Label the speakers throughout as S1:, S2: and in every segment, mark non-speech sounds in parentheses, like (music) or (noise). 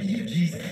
S1: W Jesus.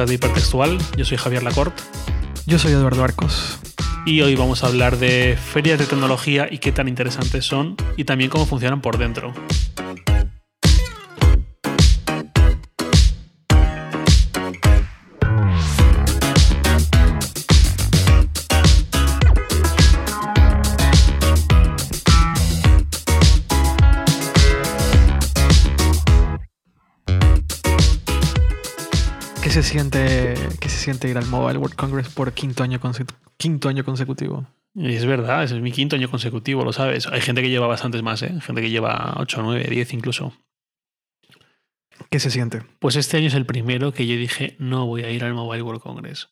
S1: Podcast de Hipertextual. Yo soy Javier Lacorte
S2: Yo soy Eduardo Arcos.
S1: y hoy vamos a hablar de ferias de tecnología y qué tan interesantes son y también cómo funcionan por dentro.
S2: Siente, qué se siente ir al Mobile World Congress por quinto año, quinto año consecutivo?
S1: Y es verdad, ese es mi quinto año consecutivo, lo sabes. Hay gente que lleva bastantes más, ¿eh? Gente que lleva 8, 9, 10 incluso.
S2: ¿Qué se siente?
S1: Pues este año es el primero que yo dije no voy a ir al Mobile World Congress.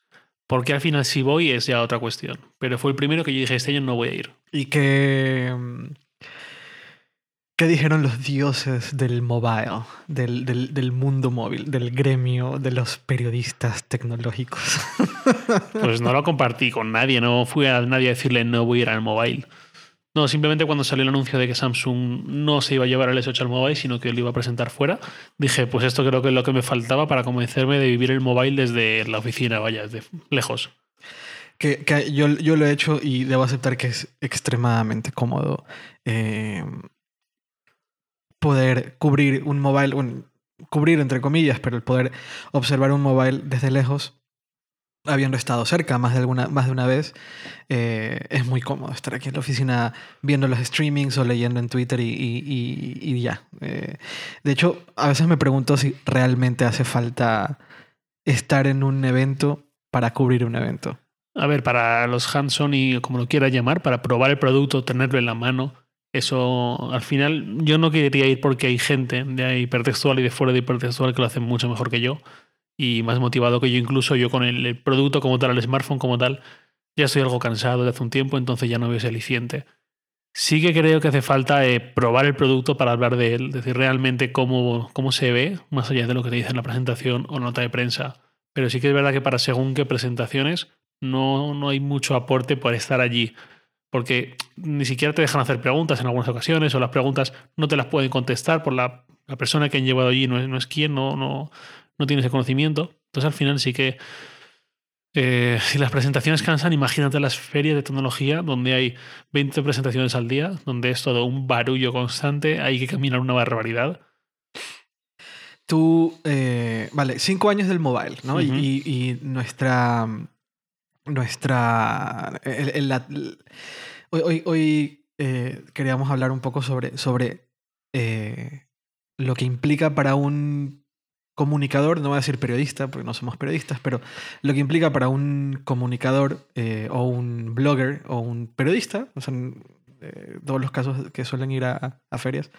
S1: Porque al final si voy es ya otra cuestión. Pero fue el primero que yo dije este año no voy a ir.
S2: ¿Y qué, qué dijeron los dioses del mobile, del, del- del mundo móvil, del gremio de los periodistas tecnológicos? (laughs)
S1: Pues no lo compartí con nadie, no fui a nadie a decirle no voy a ir al mobile. No, simplemente cuando salió el anuncio de que Samsung no se iba a llevar el S8 al mobile, sino que lo iba a presentar fuera, dije, pues esto creo que es lo que me faltaba para convencerme de vivir el mobile desde la oficina, vaya, desde lejos.
S2: que, que yo, yo lo he hecho y debo aceptar que es extremadamente cómodo eh, poder cubrir un mobile, bueno, cubrir entre comillas, pero el poder observar un mobile desde lejos, habiendo estado cerca más de, alguna, más de una vez, eh, es muy cómodo estar aquí en la oficina viendo los streamings o leyendo en Twitter y, y- y- ya. Eh, de hecho, a veces me pregunto si realmente hace falta estar en un evento para cubrir un evento.
S1: A ver, para los hands-on y como lo quiera llamar, para probar el producto, tenerlo en la mano, eso al final yo no quería ir porque hay gente de hipertextual y de fuera de hipertextual que lo hacen mucho mejor que yo y más motivado que yo incluso yo con el, el producto como tal, el smartphone como tal, ya estoy algo cansado de hace un tiempo, entonces ya no veo ese aliciente. Sí que creo que hace falta eh, probar el producto para hablar de él, decir realmente cómo, cómo se ve, más allá de lo que te dice en la presentación o nota de prensa. Pero sí que es verdad que para según qué presentaciones no, no hay mucho aporte por estar allí. Porque ni siquiera te dejan hacer preguntas en algunas ocasiones o las preguntas no te las pueden contestar por la, la persona que han llevado allí, no es, no es quien, no, no, no tiene ese conocimiento. Entonces al final sí que eh, si las presentaciones cansan, imagínate las ferias de tecnología donde hay 20 presentaciones al día, donde es todo un barullo constante, hay que caminar una barbaridad.
S2: Tú, eh, vale, cinco años del mobile, ¿no? Y-
S1: Ujú.
S2: y, y nuestra, nuestra, hoy, hoy, eh, queríamos hablar un poco sobre, sobre eh, lo que implica para un comunicador, no voy a decir periodista, porque no somos periodistas, pero lo que implica para un comunicador eh, o un blogger o un periodista, son todos los casos que suelen ir a, a ferias,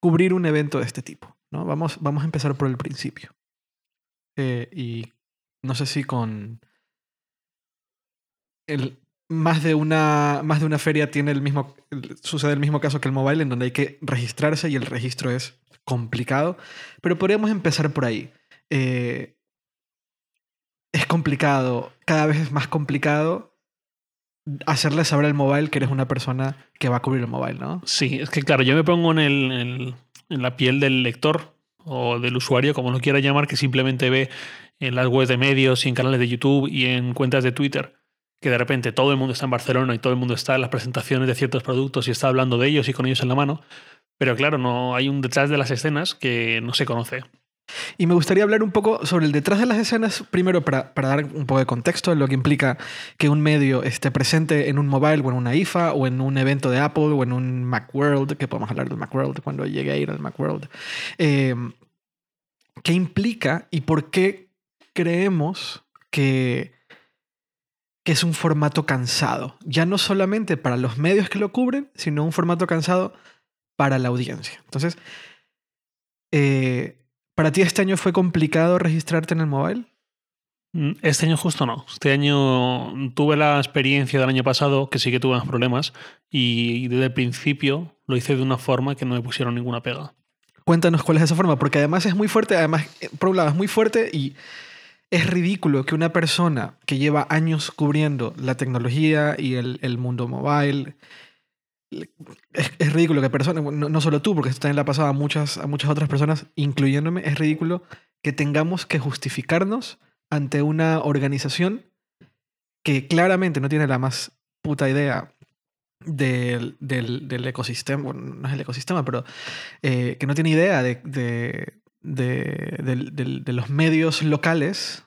S2: cubrir un evento de este tipo. ¿no? Vamos, vamos a empezar por el principio. Y no sé si con el, más, de una, más de una feria tiene el mismo, sucede el mismo caso que el mobile, en donde hay que registrarse y el registro es complicado. Pero podríamos empezar por ahí. Eh, es complicado, cada vez es más complicado hacerle saber al mobile que eres una persona que va a cubrir el mobile, ¿no?
S1: Sí, es que claro, yo me pongo en, el- en la piel del lector o del usuario, como lo quiera llamar, que simplemente ve en las webs de medios y en canales de YouTube y en cuentas de Twitter que de repente todo el mundo está en Barcelona y todo el mundo está en las presentaciones de ciertos productos y está hablando de ellos y con ellos en la mano. Pero claro, no hay un detrás de las escenas que no se conoce.
S2: Y me gustaría hablar un poco sobre el detrás de las escenas, primero para, para dar un poco de contexto de lo que implica que un medio esté presente en un mobile o en una IFA o en un evento de Apple o en un Macworld, que podemos hablar del Macworld cuando llegue a ir al Macworld. Eh, ¿Qué implica y por qué creemos que, que es un formato cansado? Ya no solamente para los medios que lo cubren, sino un formato cansado para la audiencia. Entonces, eh, ¿Para ti este año fue complicado registrarte en el mobile?
S1: Mm, Este año justo no. Este año tuve la experiencia del año pasado, que sí que tuve más problemas, y desde el principio lo hice de una forma que no me pusieron ninguna pega.
S2: Cuéntanos cuál es esa forma, porque además es muy fuerte, además, eh, por un lado, es muy fuerte y es ridículo que una persona que lleva años cubriendo la tecnología y el, el mundo mobile, es, es ridículo que personas, no, no solo tú, porque esto también le ha pasado a muchas, a muchas otras personas, incluyéndome, es ridículo que tengamos que justificarnos ante una organización que claramente no tiene la más puta idea del, del, del ecosistema, bueno, no es el ecosistema, pero eh, que no tiene idea de, de, de, los medios locales,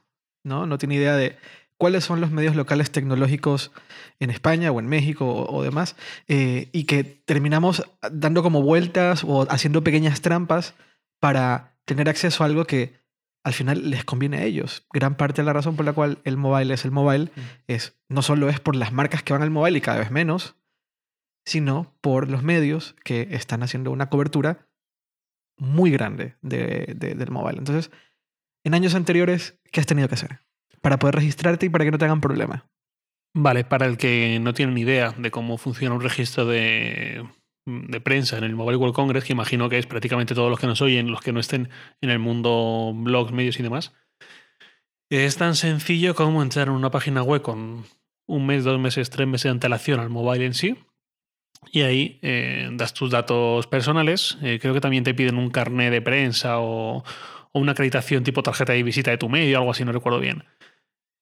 S2: ¿no? No tiene idea de cuáles son los medios locales tecnológicos en España o en México o, o demás, eh, y que terminamos dando como vueltas o haciendo pequeñas trampas para tener acceso a algo que al final les conviene a ellos. Gran parte de la razón por la cual el mobile es el mobile es no solo es por las marcas que van al mobile y cada vez menos, sino por los medios que están haciendo una cobertura muy grande de- de- del mobile. Entonces, en años anteriores, ¿qué has tenido que hacer? Para poder registrarte y para que no te hagan problema.
S1: Vale, para el que no tiene ni idea de cómo funciona un registro de, de prensa en el Mobile World Congress, que imagino que es prácticamente todos los que nos oyen, los que no estén en el mundo blogs, medios y demás, es tan sencillo como entrar en una página web con un mes, dos meses, tres meses de antelación al mobile en sí. Y ahí eh, das tus datos personales. Eh, creo que también te piden un carnet de prensa o, una acreditación tipo tarjeta de visita de tu medio, algo así, no recuerdo bien.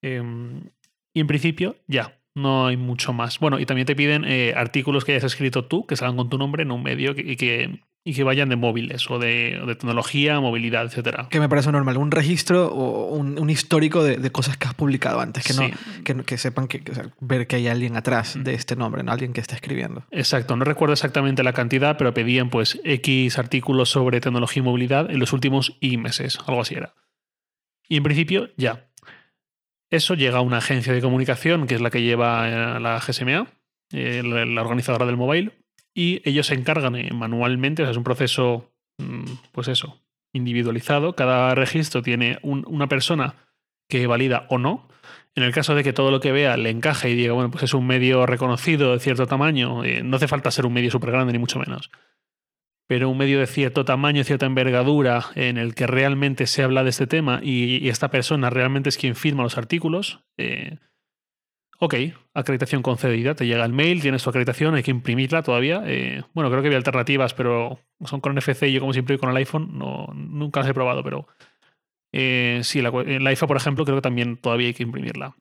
S1: Em, y en principio, ya, no hay mucho más. Bueno, y también te piden eh, artículos que hayas escrito tú, que salgan con tu nombre en un medio y, que, y que vayan de móviles o de, tecnología, movilidad, etcétera.
S2: Que me parece normal. Un registro o un, un histórico de, de cosas que has publicado antes. Que, no,
S1: Sí.
S2: que, no- que sepan que, que, o sea, ver que hay alguien atrás de este nombre, ¿no? alguien que está escribiendo.
S1: Exacto, no recuerdo exactamente la cantidad, pero pedían pues X artículos sobre tecnología y movilidad en los últimos Y meses, algo así era. Y en principio, ya. Eso llega a una agencia de comunicación, que es la que lleva eh, la GSMA, eh, la, la organizadora del mobile, y ellos se encargan eh, manualmente, o sea, es un proceso, mm, pues eso, individualizado. Cada registro tiene un- una persona que valida o no. En el caso de que todo lo que vea le encaje y diga, bueno, pues es un medio reconocido de cierto tamaño, eh, no hace falta ser un medio súper grande, ni mucho menos. Pero un medio de cierto tamaño, cierta envergadura, en el que realmente se habla de este tema y, y esta persona realmente es quien firma los artículos, eh, ok, acreditación concedida, te llega el mail, tienes tu acreditación, hay que imprimirla todavía. eh, bueno, creo que había alternativas, pero son con NFC y yo como siempre con el iPhone, no, nunca las he probado, pero eh, sí, la, la IFA, por ejemplo, creo que también todavía hay que imprimirla.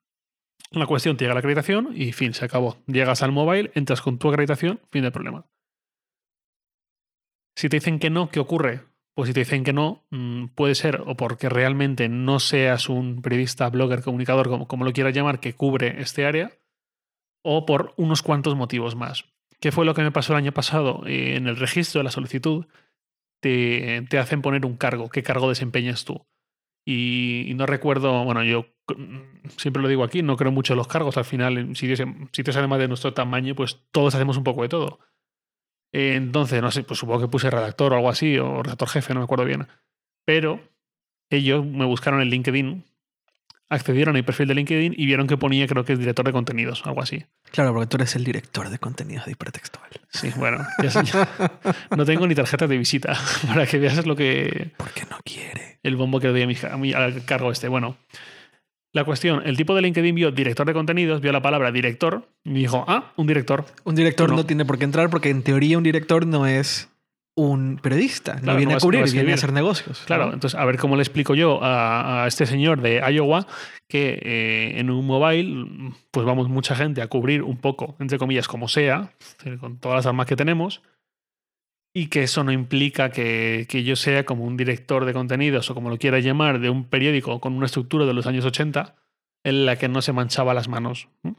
S1: La cuestión, te llega la acreditación y fin, se acabó. Llegas al mobile, entras con tu acreditación, fin del problema. Si te dicen que no, ¿qué ocurre? Pues si te dicen que no, mm, puede ser o porque realmente no seas un periodista, blogger, comunicador, como, como lo quieras llamar, que cubre este área, o por unos cuantos motivos más. ¿Qué fue lo que me pasó el año pasado? Eh, en el registro de la solicitud te, te hacen poner un cargo. ¿Qué cargo desempeñas tú? Y, no recuerdo, bueno, yo mm, siempre lo digo aquí, no creo mucho en los cargos. Al final, en sitios, además de nuestro tamaño, pues todos hacemos un poco de todo. Eh, Entonces, no sé, pues supongo que puse redactor o algo así, o redactor jefe, no me acuerdo bien. Pero ellos me buscaron en LinkedIn, accedieron al perfil de LinkedIn y vieron que ponía, creo que es director de contenidos, algo así.
S2: Claro, porque tú eres el director de contenidos de hipertextual.
S1: Sí, bueno, ya sé, ya- no tengo ni tarjeta de visita (laughs) para que veas lo que
S2: Porque no quiere.
S1: el bombo que le doy a mi, a mi- al cargo este. Bueno, la cuestión, el tipo de LinkedIn vio director de contenidos, vio la palabra director y dijo, ah, un director.
S2: Un director no.
S1: no.
S2: tiene por qué entrar porque en teoría un director no es un periodista.
S1: Claro,
S2: no viene
S1: no
S2: a
S1: no
S2: cubrir, viene a hacer negocios.
S1: Claro, entonces a ver cómo le explico yo a, a este señor de Iowa que eh, en un mobile, pues vamos mucha gente a cubrir un poco, entre comillas, como sea, con todas las armas que tenemos, y que eso no implica que, que yo sea como un director de contenidos o como lo quiera llamar, de un periódico con una estructura de los años 80 en la que no se manchaba las manos. Eso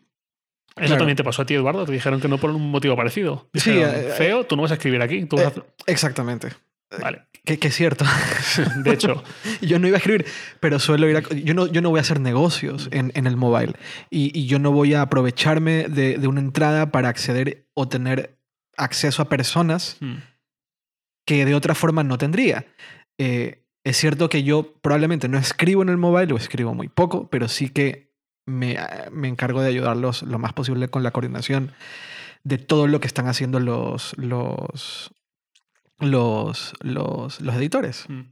S2: Claro.
S1: también te pasó a ti, Eduardo. Te dijeron que no por un motivo parecido.
S2: Sí,
S1: Dijeron,
S2: eh,
S1: feo, tú no vas a escribir aquí. Tú vas a
S2: Eh,
S1: hacer-".
S2: Exactamente.
S1: Vale.
S2: Que, que es cierto. (laughs)
S1: De hecho, (laughs)
S2: yo no iba a escribir, pero suelo ir a... Yo no, yo no voy a hacer negocios en, en el mobile. Y, y yo no voy a aprovecharme de, de una entrada para acceder o tener acceso a personas
S1: mm,
S2: que de otra forma no tendría. Eh, Es cierto que yo probablemente no escribo en el mobile o escribo muy poco, pero sí que me, me encargo de ayudarlos lo más posible con la coordinación de todo lo que están haciendo los, los, los, los, los editores.
S1: Mm.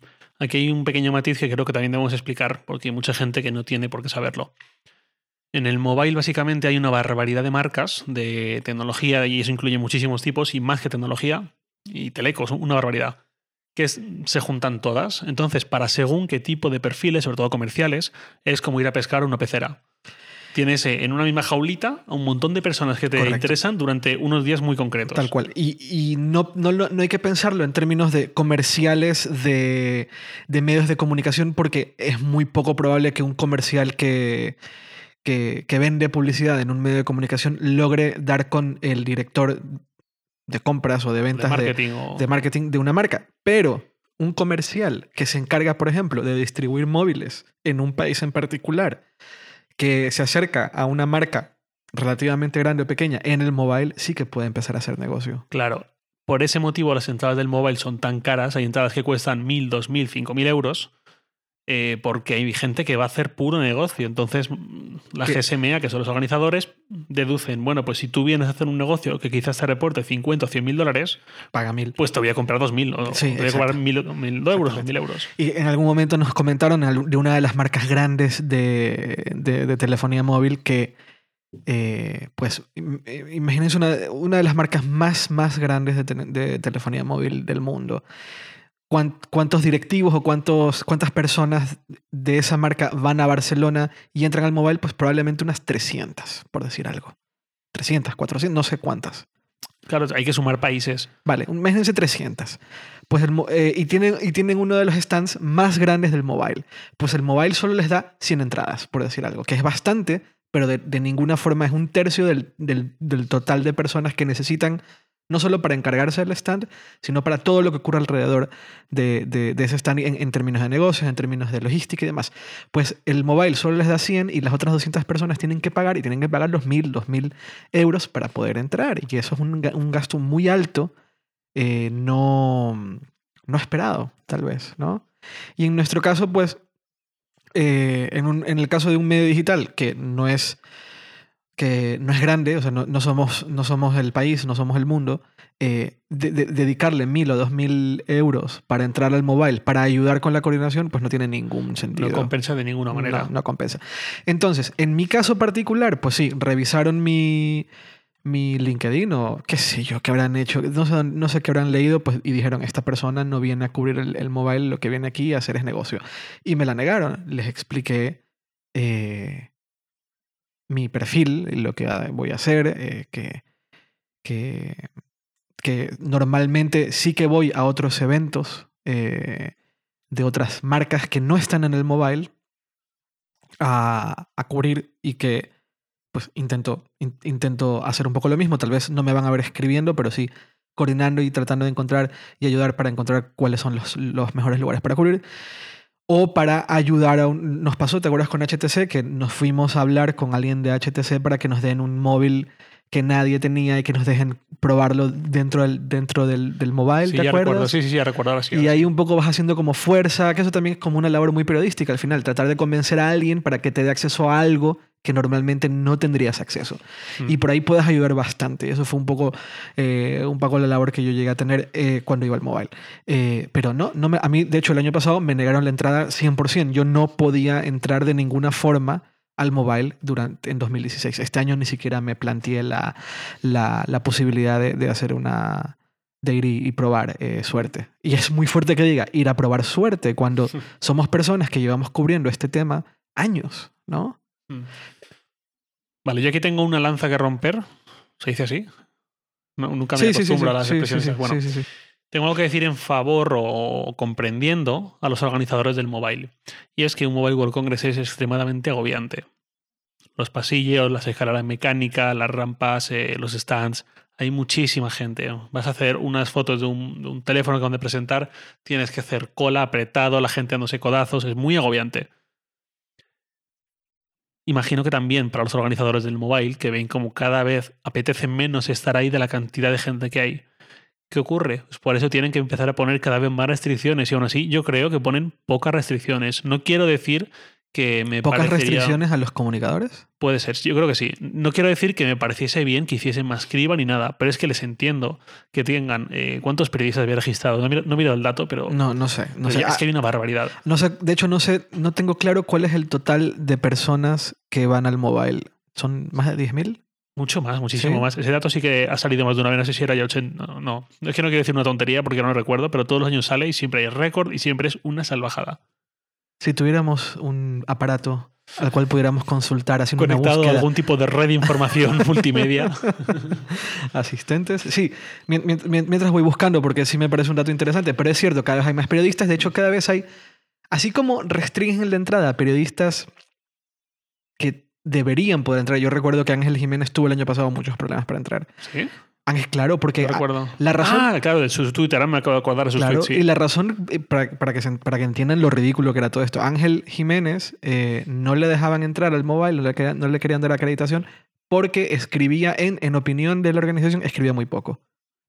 S1: Aquí hay un pequeño matiz que creo que también debemos explicar, porque hay mucha gente que no tiene por qué saberlo. En el mobile básicamente hay una barbaridad de marcas de tecnología y eso incluye muchísimos tipos y más que tecnología y telecos, una barbaridad, que se juntan todas. Entonces, para según qué tipo de perfiles, sobre todo comerciales, es como ir a pescar una pecera tienes eh, en una misma jaulita a un montón de personas que te interesan durante unos días muy concretos.
S2: Tal cual. Y, no, no, no, hay que pensarlo en términos de comerciales de, medios de comunicación porque es muy poco probable que un comercial que, que, vende publicidad en un medio de comunicación logre dar con el director de compras o de ventas
S1: de marketing,
S2: de marketing de una marca. Pero un comercial que se encarga, por ejemplo, de distribuir móviles en un país en particular que se acerca a una marca relativamente grande o pequeña en el mobile, sí que puede empezar a hacer negocio.
S1: Claro. Por ese motivo las entradas del mobile son tan caras. Hay entradas que cuestan 1.000, 2.000, 5.000 euros. Eh, porque hay gente que va a hacer puro negocio. Entonces, mm, la GSMA, que son los organizadores, deducen, bueno, pues si tú vienes a hacer un negocio que quizás te reporte 50 o 100 mil dólares,
S2: paga mil.
S1: Pues te voy a comprar 2.000 o te voy a cobrar mil, euros, mil euros.
S2: Y en algún momento nos comentaron de una de las marcas grandes de, de, telefonía móvil que, eh, pues, eh, imagínense una, una, de las marcas más, más grandes de, de telefonía móvil del mundo cuántos directivos o cuántos, cuántas personas de esa marca van a Barcelona y entran al mobile, pues probablemente unas 300, por decir algo. 300, 400, no sé cuántas.
S1: Claro, hay que sumar países.
S2: Vale, imagínense 300. Pues el, eh, y, tienen, y tienen uno de los stands más grandes del mobile. Pues el mobile solo les da 100 entradas, por decir algo, que es bastante, pero de, ninguna forma es un tercio del, del total de personas que necesitan no solo para encargarse del stand, sino para todo lo que ocurre alrededor de, ese stand en, términos de negocios, en términos de logística y demás. Pues el mobile solo les da 100 y las otras 200 personas tienen que pagar y tienen que pagar los 1000, 2000 euros para poder entrar. Y eso es un, gasto muy alto, eh, no, no esperado, tal vez, ¿no? Y en nuestro caso, pues, eh, en, en el caso de un medio digital que no es que no es grande, o sea, no, somos, no somos el país, no somos el mundo, eh, dedicarle mil o dos mil euros para entrar al mobile, para ayudar con la coordinación, pues no tiene ningún sentido.
S1: No compensa de ninguna manera.
S2: No, compensa. Entonces, en mi caso particular, pues sí, revisaron mi, mi LinkedIn o qué sé yo, qué habrán hecho, no sé, no sé qué habrán leído, pues, y dijeron, esta persona no viene a cubrir el, el mobile, lo que viene aquí a hacer es negocio. Y me la negaron. Les expliqué... Eh, mi perfil, lo que voy a hacer, eh, que, que, que, normalmente sí que voy a otros eventos eh, de otras marcas que no están en el mobile a, a cubrir y que pues intento, intento hacer un poco lo mismo. Tal vez no me van a ver escribiendo, pero sí coordinando y tratando de encontrar y ayudar para encontrar cuáles son los, los mejores lugares para cubrir o para ayudar a un... Nos pasó, ¿te acuerdas con HTC? Que nos fuimos a hablar con alguien de HTC para que nos den un móvil que nadie tenía y que nos dejen probarlo dentro del, dentro del, del mobile,
S1: sí,
S2: ¿te acuerdas?
S1: Recuerdo, sí, sí, sí, recuerdo
S2: Y ahí un poco vas haciendo como fuerza, que eso también es como una labor muy periodística al final, tratar de convencer a alguien para que te dé acceso a algo que normalmente no tendrías acceso. Mm. Y por ahí puedes ayudar bastante. Eso fue un poco, eh, un poco la labor que yo llegué a tener eh, cuando iba al mobile. Eh, pero no, no me, a mí, de hecho, el año pasado me negaron la entrada 100%. Yo no podía entrar de ninguna forma al mobile durante, en 2016. Este año ni siquiera me planteé la, la, la posibilidad de, de, hacer una de ir y, probar suerte. Y es muy fuerte que diga ir a probar suerte cuando (laughs) somos personas que llevamos cubriendo este tema años, ¿no? Mm.
S1: Vale, yo aquí tengo una lanza que romper. ¿Se dice así? nunca me acostumbro a las expresiones. bueno, tengo algo que decir en favor o comprendiendo a los organizadores del mobile. Y es que un Mobile World Congress es extremadamente agobiante. Los pasillos, las escaleras mecánicas, las rampas, eh, los stands. Hay muchísima gente. Vas a hacer unas fotos de un, teléfono que donde presentar, tienes que hacer cola apretado, la gente dándose codazos. Es muy agobiante. Imagino que también para los organizadores del mobile, que ven como cada vez apetece menos estar ahí de la cantidad de gente que hay, ¿Qué ocurre? Pues por eso tienen que empezar a poner cada vez más restricciones y aún así yo creo que ponen pocas restricciones. No quiero decir que me
S2: ¿Pocas
S1: parecería-
S2: restricciones a los comunicadores?
S1: Puede ser, yo creo que sí. No quiero decir que me pareciese bien que hiciesen más criba ni nada, pero es que les entiendo que tengan... eh, ¿Cuántos periodistas había registrado? No he mirado, no el dato, pero,
S2: No, no sé. No
S1: pero
S2: sé.
S1: ya es que hay una barbaridad.
S2: no sé. De hecho, no sé, no tengo claro cuál es el total de personas que van al mobile. ¿Son más de 10.000?
S1: Mucho más, muchísimo
S2: ¿Sí?
S1: más. Ese dato sí que ha salido más de una vez, no sé si era ya 80. No, no, es que no quiero decir una tontería porque no lo recuerdo, pero todos los años sale y siempre hay récord y siempre es una salvajada.
S2: Si tuviéramos un aparato al cual pudiéramos consultar haciendo una
S1: Conectado a
S2: búsqueda
S1: algún tipo de red de información (laughs) multimedia. (laughs)
S2: asistentes. Sí, mien- mien- mien- mientras voy buscando, porque sí me parece un dato interesante, pero es cierto, cada vez hay más periodistas. De hecho, cada vez hay, así como restringen la entrada a periodistas que deberían poder entrar. Yo recuerdo que Ángel Jiménez tuvo el año pasado muchos problemas para entrar.
S1: ¿Sí?
S2: Ángel, claro, porque
S1: recuerdo.
S2: la razón-
S1: Ah, claro, de su Twitter, me acabo de acordar de sus
S2: Claro,
S1: tweets, sí.
S2: y la razón, eh, para, para que se- para que entiendan lo ridículo que era todo esto, Ángel Jiménez eh, no le dejaban entrar al mobile, no le, querían- no le querían dar acreditación porque escribía, en, en opinión de la organización, escribía muy poco.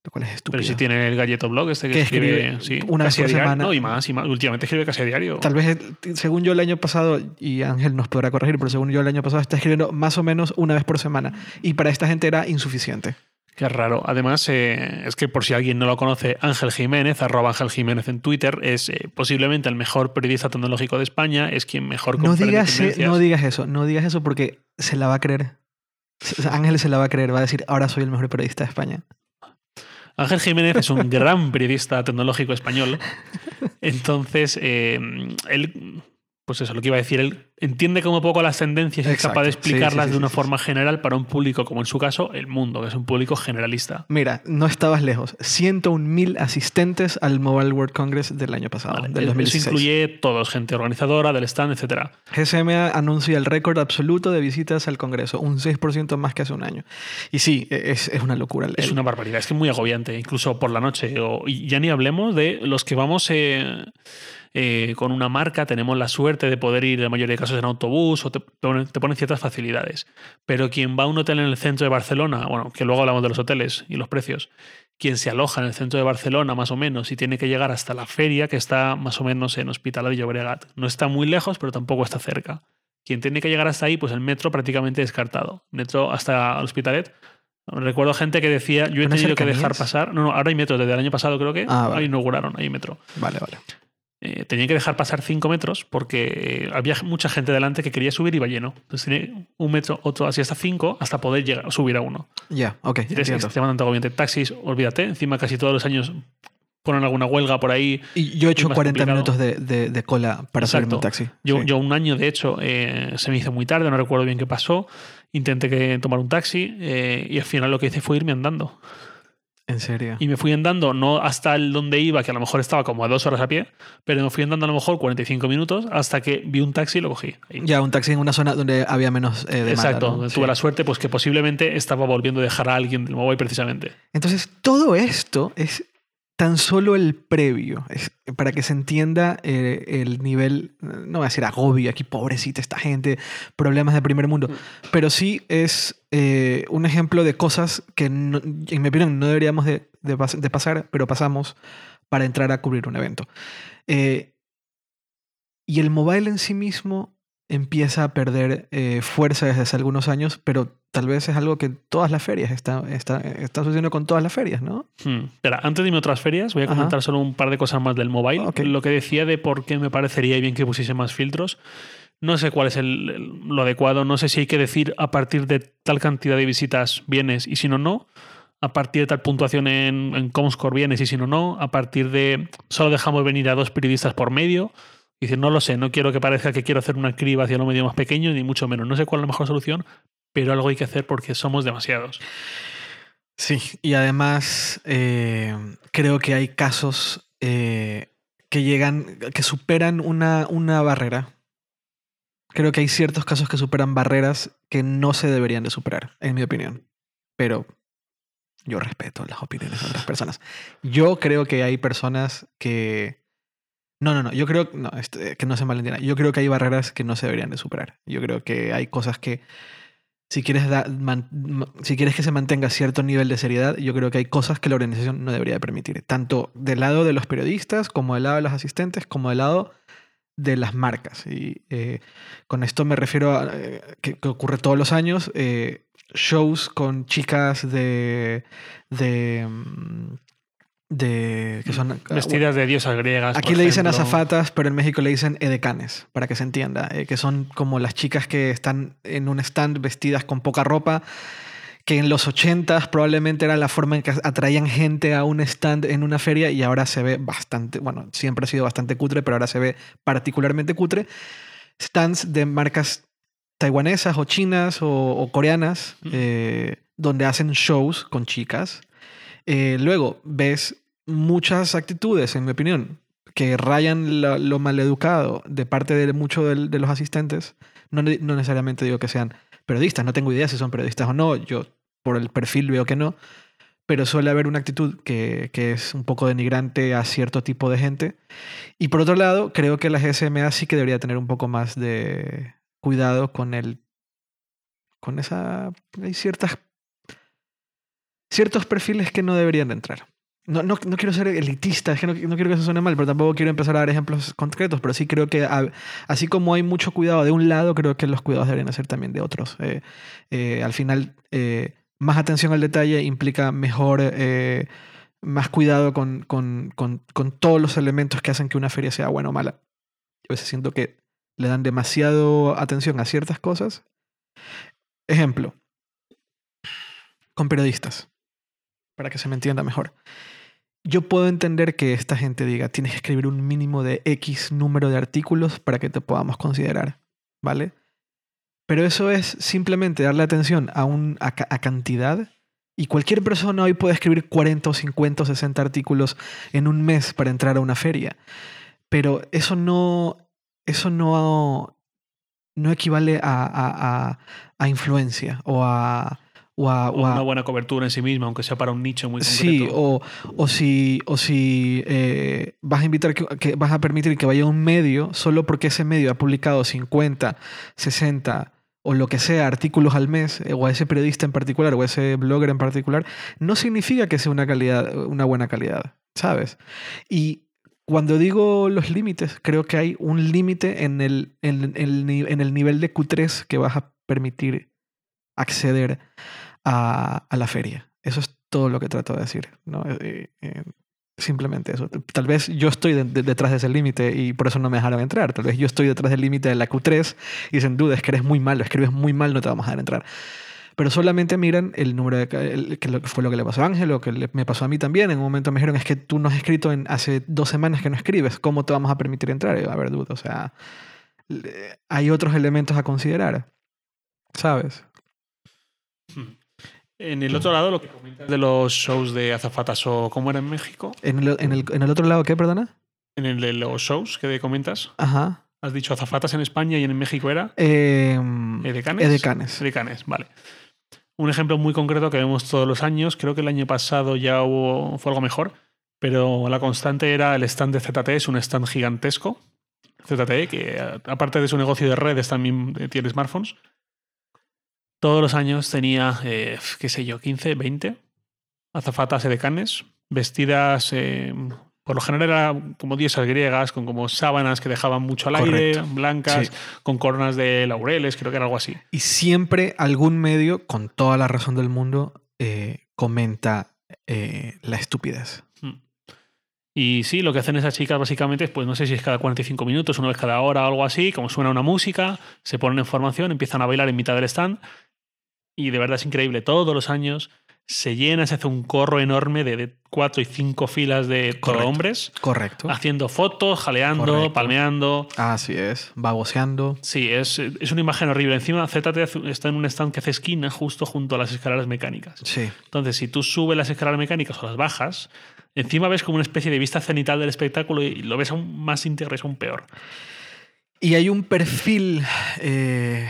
S2: Lo cual es estúpido.
S1: Pero si tiene el galleto blog este que,
S2: Que
S1: escribe,
S2: escribe
S1: sí,
S2: una vez por semana.
S1: No, y más, y más. Últimamente escribe casi a diario.
S2: Tal vez, eh, según yo el año pasado, y Ángel nos podrá corregir, pero según yo el año pasado está escribiendo más o menos una vez por semana. Y para esta gente era insuficiente.
S1: Qué raro. Además, eh, es que por si alguien no lo conoce, Ángel Jiménez, arroba Ángel Jiménez en Twitter, es eh, posiblemente el mejor periodista tecnológico de España, es quien mejor
S2: No digas,
S1: tendencias.
S2: no digas eso, no digas eso porque se la va a creer. O sea, Ángel se la va a creer, va a decir, ahora soy el mejor periodista de España.
S1: Ángel Jiménez es un gran periodista tecnológico español. Entonces, eh, él, pues eso, lo que iba a decir, él entiende como poco las tendencias y es capaz de.
S2: Sí,
S1: explicarlas
S2: sí, sí,
S1: de una forma general para un público, como en su caso, el mundo, que es un público generalista.
S2: Mira, no estabas lejos. 101.000 asistentes al Mobile World Congress del año pasado,
S1: Vale,
S2: del
S1: Eso
S2: 2016.
S1: incluye todos, gente organizadora del stand, etcétera.
S2: GSM anuncia el récord absoluto de visitas al Congreso, un 6% más que hace un año. Y sí, e, es, es una locura.
S1: Es
S2: El-
S1: una barbaridad, es que es muy agobiante, incluso por la noche. O, y ya ni hablemos de los que vamos eh, eh, con una marca, tenemos la suerte de poder ir en la mayoría de casos en autobús o te, ponen- te ponen ciertas facilidades. Pero quien va a un hotel en el centro de Barcelona, bueno, que luego hablamos de los hoteles y los precios, quien se aloja en el centro de Barcelona más o menos y tiene que llegar hasta la feria que está más o menos en Hospitalet de Llobregat. No está muy lejos, pero tampoco está cerca. Quien tiene que llegar hasta ahí, pues el metro prácticamente descartado. Metro hasta Hospitalet Recuerdo gente que decía, yo he
S2: ¿Unas
S1: tenido que dejar pasar. No, no, ahora hay metro, desde el año pasado creo que.
S2: Ah, vale.
S1: inauguraron, hay metro.
S2: Vale, vale.
S1: Eh, tenía que dejar pasar 5 metros porque eh, había mucha gente delante que quería subir y iba lleno. Entonces tenía un metro, otro así hasta 5 hasta poder llegar, subir a uno.
S2: Ya, ok,
S1: Y es
S2: entiendo.
S1: extremadamente agobiante. Taxis, olvídate, encima casi todos los años ponen alguna huelga por ahí.
S2: Y yo he hecho
S1: más
S2: 40
S1: complicado.
S2: minutos de, de- de cola para
S1: Exacto.
S2: un taxi.
S1: Yo,
S2: Sí.
S1: yo un año, de hecho, eh, se me hizo muy tarde, no recuerdo bien qué pasó. Intenté que, tomar un taxi eh, y al final lo que hice fue irme andando.
S2: En serio.
S1: Y me fui andando, no hasta el donde iba, que a lo mejor estaba como a dos horas a pie, pero me fui andando a lo mejor 45 minutos hasta que vi un taxi y lo cogí. Ahí.
S2: Ya, un taxi en una zona donde había menos eh, demanda.
S1: Exacto,
S2: ¿no?
S1: tuve
S2: Sí.
S1: la suerte pues que posiblemente estaba volviendo a dejar a alguien del mobile precisamente.
S2: Entonces, todo esto es tan solo el previo, es para que se entienda eh, el nivel, no voy a decir agobio, aquí pobrecita esta gente, problemas de primer mundo, pero sí es eh, un ejemplo de cosas que, no- en mi opinión, no deberíamos de, de pasar, pero pasamos para entrar a cubrir un evento. Eh, y el mobile en sí mismo empieza a perder eh, fuerza desde hace algunos años, pero tal vez es algo que todas las ferias está, está, está sucediendo con todas las ferias, ¿no?
S1: Hmm. Espera, antes de irme a otras ferias, voy a
S2: Ajá.
S1: comentar solo un par de cosas más del mobile. Lo que decía de por qué me parecería bien que pusiese más filtros. No sé cuál es el- el- lo adecuado, no sé si hay que decir a partir de tal cantidad de visitas vienes y si no, no. A partir de tal puntuación en, en Comscore vienes y si no, no. A partir de solo dejamos venir a dos periodistas por medio. Y decir, no lo sé, no quiero que parezca que quiero hacer una criba hacia lo medio más pequeño, ni mucho menos. No sé cuál es la mejor solución, pero algo hay que hacer porque somos demasiados.
S2: Sí, y además eh, creo que hay casos eh, que llegan, que superan una, una barrera. Creo que hay ciertos casos que superan barreras que no se deberían de superar, en mi opinión. Pero yo respeto las opiniones de otras personas. Yo creo que hay personas que... No, no, no. Yo creo no, este, que no se malentienda. Yo creo que hay barreras que no se deberían de superar. Yo creo que hay cosas que si quieres, da- man- ma- si quieres que se mantenga cierto nivel de seriedad, yo creo que hay cosas que la organización no debería permitir, tanto del lado de los periodistas, como del lado de los asistentes, como del lado de las marcas. Y eh, con esto me refiero a eh, que, ocurre todos los años, eh, shows con chicas de... de mm, de que son
S1: Vestidas de diosas griegas.
S2: Aquí
S1: por
S2: le dicen
S1: ejemplo.
S2: azafatas, pero en México le dicen edecanes, para que se entienda, eh, que son como las chicas que están en un stand vestidas con poca ropa, que en los 80s probablemente era la forma en que atraían gente a un stand en una feria y ahora se ve bastante, bueno, siempre ha sido bastante cutre, pero ahora se ve particularmente cutre. Stands de marcas taiwanesas o chinas o, o coreanas,
S1: Mm.
S2: eh, donde hacen shows con chicas. Eh, luego ves muchas actitudes, en mi opinión, que rayan la- lo maleducado de parte de muchos de, de los asistentes. No, no necesariamente digo que sean periodistas, no tengo idea si son periodistas o no, yo por el perfil veo que no, pero suele haber una actitud que, que es un poco denigrante a cierto tipo de gente. Y por otro lado, creo que la GSMA sí que debería tener un poco más de cuidado con el... con esa... hay ciertas ciertos perfiles que no deberían de entrar. No, no, no quiero ser elitista, es que no, no quiero que eso suene mal, pero tampoco quiero empezar a dar ejemplos concretos, pero sí creo que a- así como hay mucho cuidado de un lado, creo que los cuidados deberían ser también de otros. Eh, eh, al final, eh, más atención al detalle implica mejor, eh, más cuidado con, con, con, con todos los elementos que hacen que una feria sea buena o mala. Yo a veces siento que le dan demasiado atención a ciertas cosas. Ejemplo, con periodistas para que se me entienda mejor. Yo puedo entender que esta gente diga, tienes que escribir un mínimo de X número de artículos para que te podamos considerar, ¿vale? Pero eso es simplemente darle atención a, un, a, ca- a cantidad y cualquier persona hoy puede escribir 40 o 50 o 60 artículos en un mes para entrar a una feria. Pero eso no, eso no, no equivale a- a- a influencia o a, o a-
S1: O
S2: a-
S1: una buena cobertura en sí misma, aunque sea para un nicho muy concreto.
S2: Sí, o, o si, o si eh, vas a invitar que, que vas a permitir que vaya un medio solo porque ese medio ha publicado 50, 60 o lo que sea artículos al mes, eh, o a ese periodista en particular, o a ese blogger en particular, no significa que sea una calidad, una buena calidad, ¿sabes? Y cuando digo los límites, creo que hay un límite en el, en, el, ni- en el nivel de Q3 que vas a permitir acceder a, a la feria. Eso es todo lo que trato de decir. ¿no? Eh, eh, simplemente eso. Tal vez yo estoy de- de- detrás de ese límite y por eso no me dejaron entrar. Tal vez yo estoy detrás del límite de la Q3 y dicen, duda, es que eres muy malo, escribes muy mal, no te vamos a dejar entrar. Pero solamente miran el número de... que fue lo que le pasó a Ángel, lo que le- me pasó a mí también. En un momento me dijeron, es que tú no has escrito en hace dos semanas que no escribes. ¿Cómo te vamos a permitir entrar? Y yo, a ver, duda, o sea... Hay otros elementos a considerar. ¿Sabes?
S1: En el otro lado, lo que comentas de los shows de azafatas o cómo era en México,
S2: ¿En el, en el- en el otro lado qué, perdona?
S1: en el de los shows que comentas,
S2: Ajá.
S1: has dicho azafatas en España y en México era
S2: Eh,
S1: edecanes.
S2: Edecanes.
S1: Edecanes, vale. Un ejemplo muy concreto que vemos todos los años, creo que el año pasado ya hubo, fue algo mejor, pero la constante era el stand de ZTE, es un stand gigantesco. ZTE, que aparte de su negocio de redes, también eh, tiene smartphones. Todos los años tenía, eh, qué sé yo, 15, 20 azafatas edecanes, vestidas, eh, por lo general era como diosas griegas, con como sábanas que dejaban mucho al aire, blancas,
S2: Sí.
S1: con coronas de laureles, creo que era algo así.
S2: Y siempre algún medio, con toda la razón del mundo, eh, comenta la estupidez.
S1: Y sí, lo que hacen esas chicas básicamente es, pues no sé si es cada 45 minutos, una vez cada hora o algo así, como suena una música, se ponen en formación, empiezan a bailar en mitad del stand y de verdad es increíble, todos los años se llena, se hace un corro enorme de, de cuatro y cinco filas de
S2: Correcto.
S1: hombres
S2: Correcto.
S1: haciendo fotos, jaleando,
S2: Correcto.
S1: palmeando.
S2: Así es. Baboseando.
S1: Sí, es, es una imagen horrible. Encima ZT está en un stand que hace esquina justo junto a las escaleras mecánicas.
S2: Sí.
S1: Entonces, si tú subes las escaleras mecánicas o las bajas, encima ves como una especie de vista cenital del espectáculo y lo ves aún más íntegro, es aún peor.
S2: Y hay un perfil eh,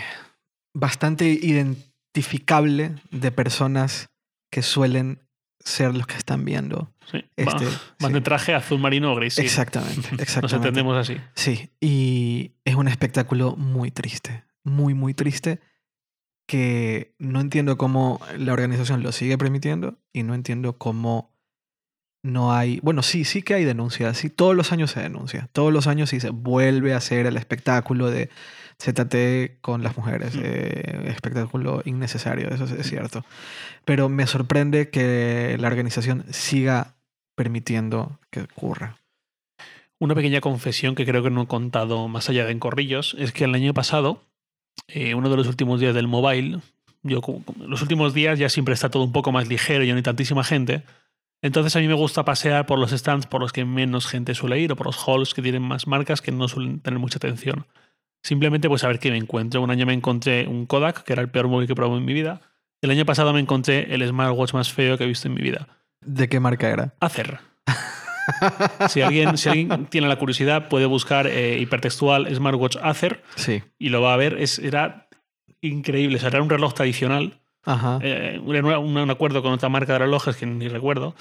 S2: bastante identificable de personas que suelen ser los que están viendo.
S1: Sí.
S2: Este, (laughs) sí.
S1: de traje azul marino o gris. sí.
S2: Exactamente, (laughs)
S1: Nos
S2: exactamente.
S1: entendemos así.
S2: Sí, y es un espectáculo muy triste, muy, muy triste. que no entiendo cómo la organización lo sigue permitiendo y no entiendo cómo no hay, bueno, sí, sí que hay denuncias, sí, todos los años se denuncia, todos los años sí se vuelve a hacer el espectáculo de ZT con las mujeres, eh, espectáculo innecesario, eso es, cierto. Pero me sorprende que la organización siga permitiendo que ocurra.
S1: Una pequeña confesión que creo que no he contado más allá de en corrillos es que el año pasado, eh, uno de los últimos días del mobile, yo los últimos días ya siempre está todo un poco más ligero y no hay tantísima gente. Entonces a mí me gusta pasear por los stands por los que menos gente suele ir o por los halls que tienen más marcas que no suelen tener mucha atención. Simplemente pues a ver qué me encuentro. Un año me encontré un Kodak, que era el peor móvil que probado en mi vida. El año pasado me encontré el smartwatch más feo que he visto en mi vida.
S2: ¿De qué marca era?
S1: Acer. (laughs) Si alguien, si alguien tiene la curiosidad, puede buscar eh, hipertextual smartwatch Acer
S2: Sí.
S1: y lo va a ver. Es, era increíble. O sea, era un reloj tradicional.
S2: Ajá.
S1: eh, un, un acuerdo con otra marca de relojes que ni recuerdo.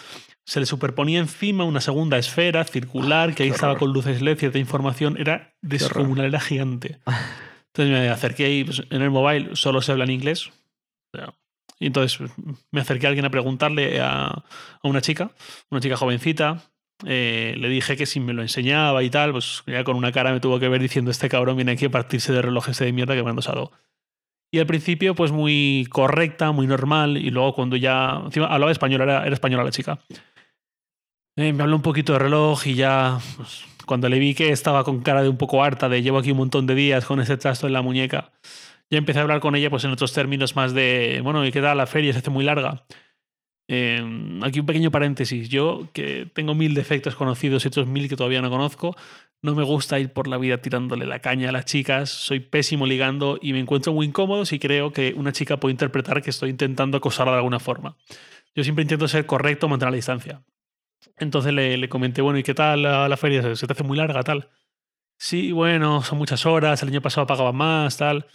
S1: Se le superponía encima una segunda esfera circular que ahí estaba con luces LED, cierta información. Era descomunal, era gigante. (laughs) Entonces me acerqué y pues, en el mobile solo se habla en inglés. Y entonces me acerqué a alguien a preguntarle a, a una chica, una chica jovencita. eh, le dije que si me lo enseñaba y tal, pues ya con una cara me tuvo que ver diciendo este cabrón viene aquí a partirse de relojes de mierda que me han dosado. Y al principio, pues muy correcta, muy normal. Y luego cuando ya... Encima hablaba español, era, era española la chica. Eh, me habló un poquito de reloj y ya... pues, cuando le vi que estaba con cara de un poco harta de llevo aquí un montón de días con ese trasto en la muñeca, ya empecé a hablar con ella pues en otros términos más de, bueno, ¿y qué tal? La feria se hace muy larga. Eh, aquí un pequeño paréntesis. Yo, que tengo mil defectos conocidos y otros mil que todavía no conozco, no me gusta ir por la vida tirándole la caña a las chicas. Soy pésimo ligando y me encuentro muy incómodo si creo que una chica puede interpretar que estoy intentando acosarla de alguna forma. Yo siempre intento ser correcto, mantener la distancia. Entonces le, le comenté, bueno, ¿y qué tal la, la feria? ¿Se te hace muy larga, tal? Sí, bueno, son muchas horas, el año pasado pagaba más, tal.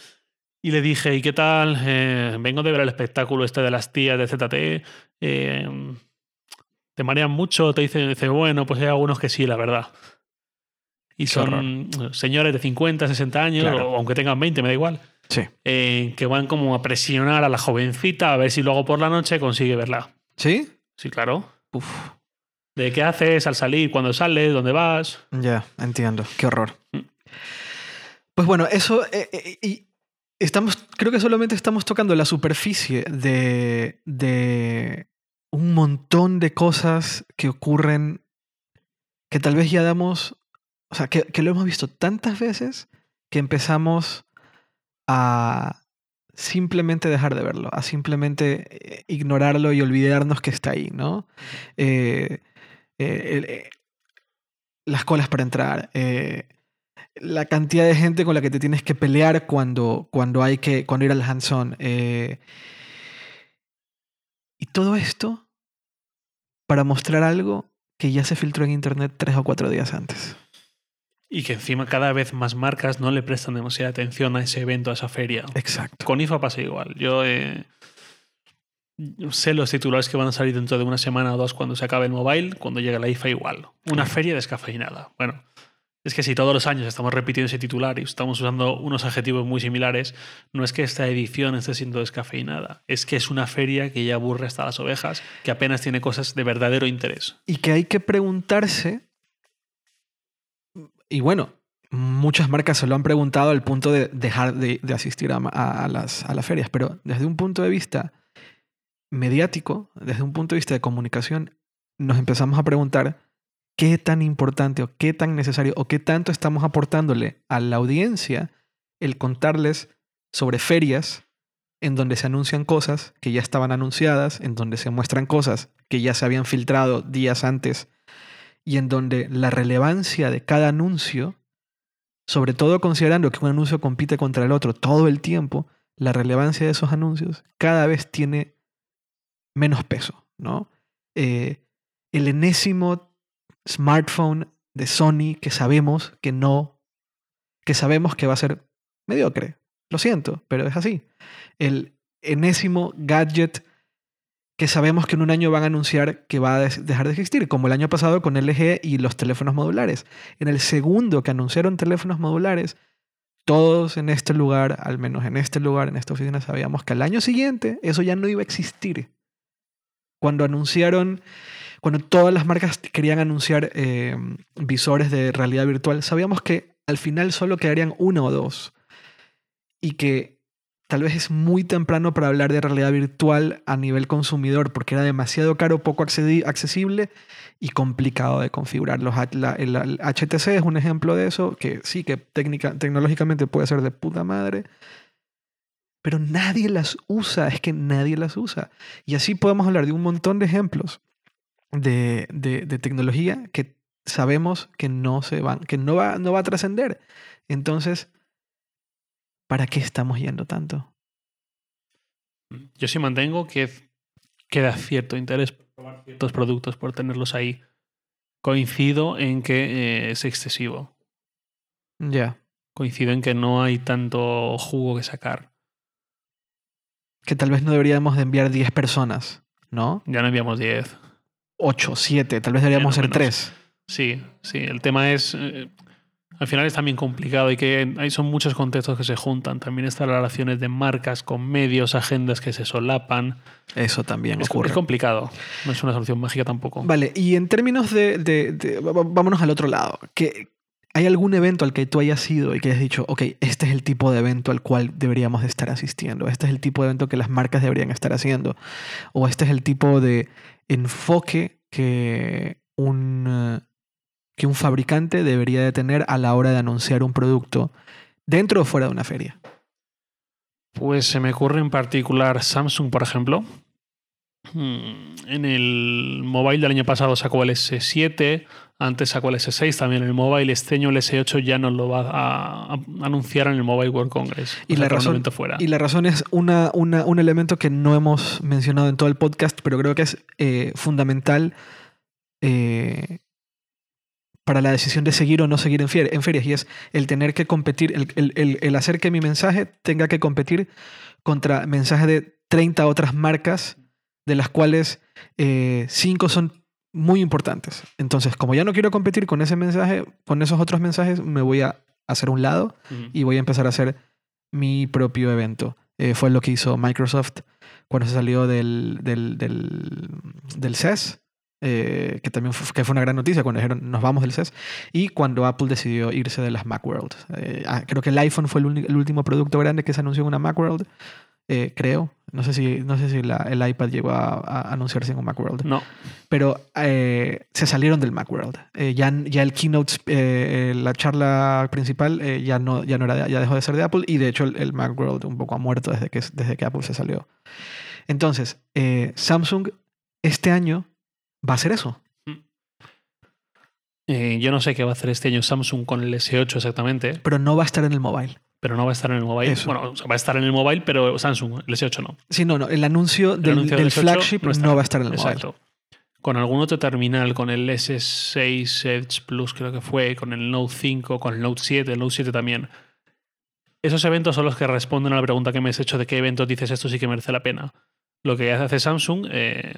S1: Y le dije, ¿y qué tal? Eh, vengo de ver el espectáculo este de las tías de ZT. eh, ¿Te marean mucho? Te dicen, dice, bueno, pues hay algunos que sí, la verdad. Y son señores de 50, 60 años,
S2: Claro.
S1: o aunque tengan 20, me da igual,
S2: Sí.
S1: eh, que van como a presionar a la jovencita a ver si luego por la noche consigue verla.
S2: ¿Sí?
S1: Sí, claro.
S2: Uf.
S1: ¿De qué haces al salir? ¿Cuándo sales? ¿Dónde vas?
S2: Ya, entiendo. Qué horror.
S1: Mm.
S2: Pues bueno, eso. eh, eh, y estamos. Creo que solamente estamos tocando la superficie de. de un montón de cosas que ocurren. Que tal vez ya damos. O sea, que, que lo hemos visto tantas veces que empezamos a simplemente dejar de verlo, a simplemente eh, ignorarlo y olvidarnos que está ahí, ¿no? Eh, eh, eh, las colas para entrar, eh, la cantidad de gente con la que te tienes que pelear cuando, cuando hay que cuando ir al hands-on. eh, y todo esto para mostrar algo que ya se filtró en internet tres o cuatro días antes.
S1: Y que encima cada vez más marcas no le prestan demasiada atención a ese evento, a esa feria.
S2: Exacto.
S1: Con IFA pasa igual. Yo eh, sé los titulares que van a salir dentro de una semana o dos cuando se acabe el mobile, cuando llegue la IFA igual. Una feria descafeinada. Bueno, es que si todos los años estamos repitiendo ese titular y estamos usando unos adjetivos muy similares, no es que esta edición esté siendo descafeinada, es que es una feria que ya aburre hasta las ovejas, que apenas tiene cosas de verdadero interés.
S2: Y que hay que preguntarse, y bueno, muchas marcas se lo han preguntado al punto de dejar de, asistir a las ferias, pero desde un punto de vista mediático, desde un punto de vista de comunicación, nos empezamos a preguntar qué tan importante o qué tan necesario o qué tanto estamos aportándole a la audiencia el contarles sobre ferias en donde se anuncian cosas que ya estaban anunciadas, en donde se muestran cosas que ya se habían filtrado días antes y en donde la relevancia de cada anuncio, sobre todo considerando que un anuncio compite contra el otro todo el tiempo, la relevancia de esos anuncios cada vez tiene menos peso, ¿no? Eh, el enésimo smartphone de Sony que sabemos que no, que sabemos que va a ser mediocre. Lo siento, pero es así. El enésimo gadget que sabemos que en un año van a anunciar que va a dejar de existir, como el año pasado con LG y los teléfonos modulares. En el segundo que anunciaron teléfonos modulares, todos en este lugar, al menos en este lugar, en esta oficina, sabíamos que al año siguiente eso ya no iba a existir. Cuando anunciaron, cuando todas las marcas querían anunciar eh, visores de realidad virtual, sabíamos que al final solo quedarían uno o dos. Y que tal vez es muy temprano para hablar de realidad virtual a nivel consumidor porque era demasiado caro, poco accesible y complicado de configurar. Los, el, HTC es un ejemplo de eso, que sí, que tecnológicamente puede ser de puta madre, pero nadie las usa, es que nadie las usa. Y así podemos hablar de un montón de ejemplos de, de, tecnología que sabemos que no, se van, que no va, no va a trascender. Entonces, ¿para qué estamos yendo tanto?
S1: Yo sí mantengo que queda cierto interés por probar ciertos productos, por tenerlos ahí. Coincido en que eh, es excesivo.
S2: Ya.
S1: Coincido en que no hay tanto jugo que sacar.
S2: Que tal vez no deberíamos de enviar 10 personas, ¿no?
S1: Ya no enviamos 10.
S2: 8, 7, tal vez deberíamos ser 3.
S1: Sí, sí. El tema es. Eh, al final es también complicado y que hay, son muchos contextos que se juntan. También están las relaciones de marcas con medios, agendas que se solapan.
S2: Eso también
S1: es,
S2: ocurre.
S1: Es complicado. No es una solución mágica tampoco.
S2: Vale, y en términos de, vámonos al otro lado. Que ¿Hay algún evento al que tú hayas ido y que hayas dicho, ok, este es el tipo de evento al cual deberíamos de estar asistiendo, este es el tipo de evento que las marcas deberían estar haciendo, o este es el tipo de enfoque que un, eh, que un fabricante debería de tener a la hora de anunciar un producto dentro o fuera de una feria?
S1: Pues se me ocurre en particular Samsung, por ejemplo. Hmm, en el mobile del año pasado sacó el S7, antes sacó el S6 también en el mobile. Este año el S8 ya nos lo va a, anunciar en el Mobile World Congress.
S2: Y, la razón, y la razón es una, un elemento que no hemos mencionado en todo el podcast, pero creo que es eh, fundamental eh, para la decisión de seguir o no seguir en, ferias, y es el tener que competir, el, hacer que mi mensaje tenga que competir contra mensajes de 30 otras marcas, de las cuales 5 eh, son muy importantes. Entonces, como ya no quiero competir con ese mensaje, con esos otros mensajes, me voy a hacer un lado y voy a empezar a hacer mi propio evento. Eh, fue lo que hizo Microsoft cuando se salió del, del, del, del CES. Eh, que también fue, que fue una gran noticia cuando dijeron nos vamos del CES, y cuando Apple decidió irse de las Macworld. Eh, ah, creo que el iPhone fue el, último producto grande que se anunció en una Macworld, creo. No sé si, no sé si el iPad llegó a, anunciarse en un Macworld.
S1: No.
S2: Pero se salieron del Macworld. ya, ya el keynote, la charla principal, ya, no, ya, no era ya dejó de ser de Apple y de hecho el, el, Macworld un poco ha muerto desde que, desde que Apple se salió. Entonces, Samsung este año va a ser eso. Mm.
S1: Eh, yo no sé qué va a hacer este año Samsung con el S8 exactamente.
S2: Pero no va a estar en el mobile.
S1: Pero no va a estar en el mobile. Bueno, va a estar en el mobile, pero Samsung, el S8 no.
S2: Sí, no, no. El anuncio del, flagship no, va a estar en el Exacto.
S1: Con algún otro terminal, con el S6 Edge Plus, creo que fue, con el Note 5, con el Note 7, el Note 7 también. Esos eventos son los que responden a la pregunta que me has hecho de qué eventos dices esto sí que merece la pena. Lo que hace Samsung, eh,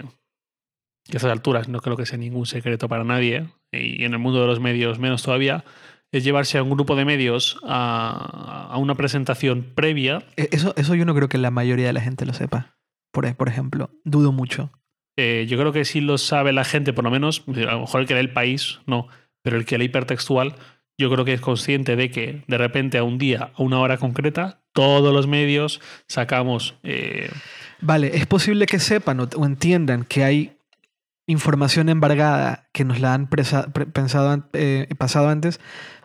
S1: que a estas alturas no creo que sea ningún secreto para nadie, y en el mundo de los medios menos todavía, es llevarse a un grupo de medios a, una presentación previa.
S2: E, eso, eso yo no creo que la mayoría de la gente lo sepa, por, por ejemplo. Dudo mucho.
S1: Eh, yo creo que sí lo sabe la gente, por lo menos, a lo mejor el que lee el país, no, pero el que lee hipertextual, yo creo que es consciente de que de repente a un día, a una hora concreta, todos los medios sacamos... Eh,
S2: vale, es posible que sepan o entiendan que hay información embargada que nos la han pensado, eh, pasado antes,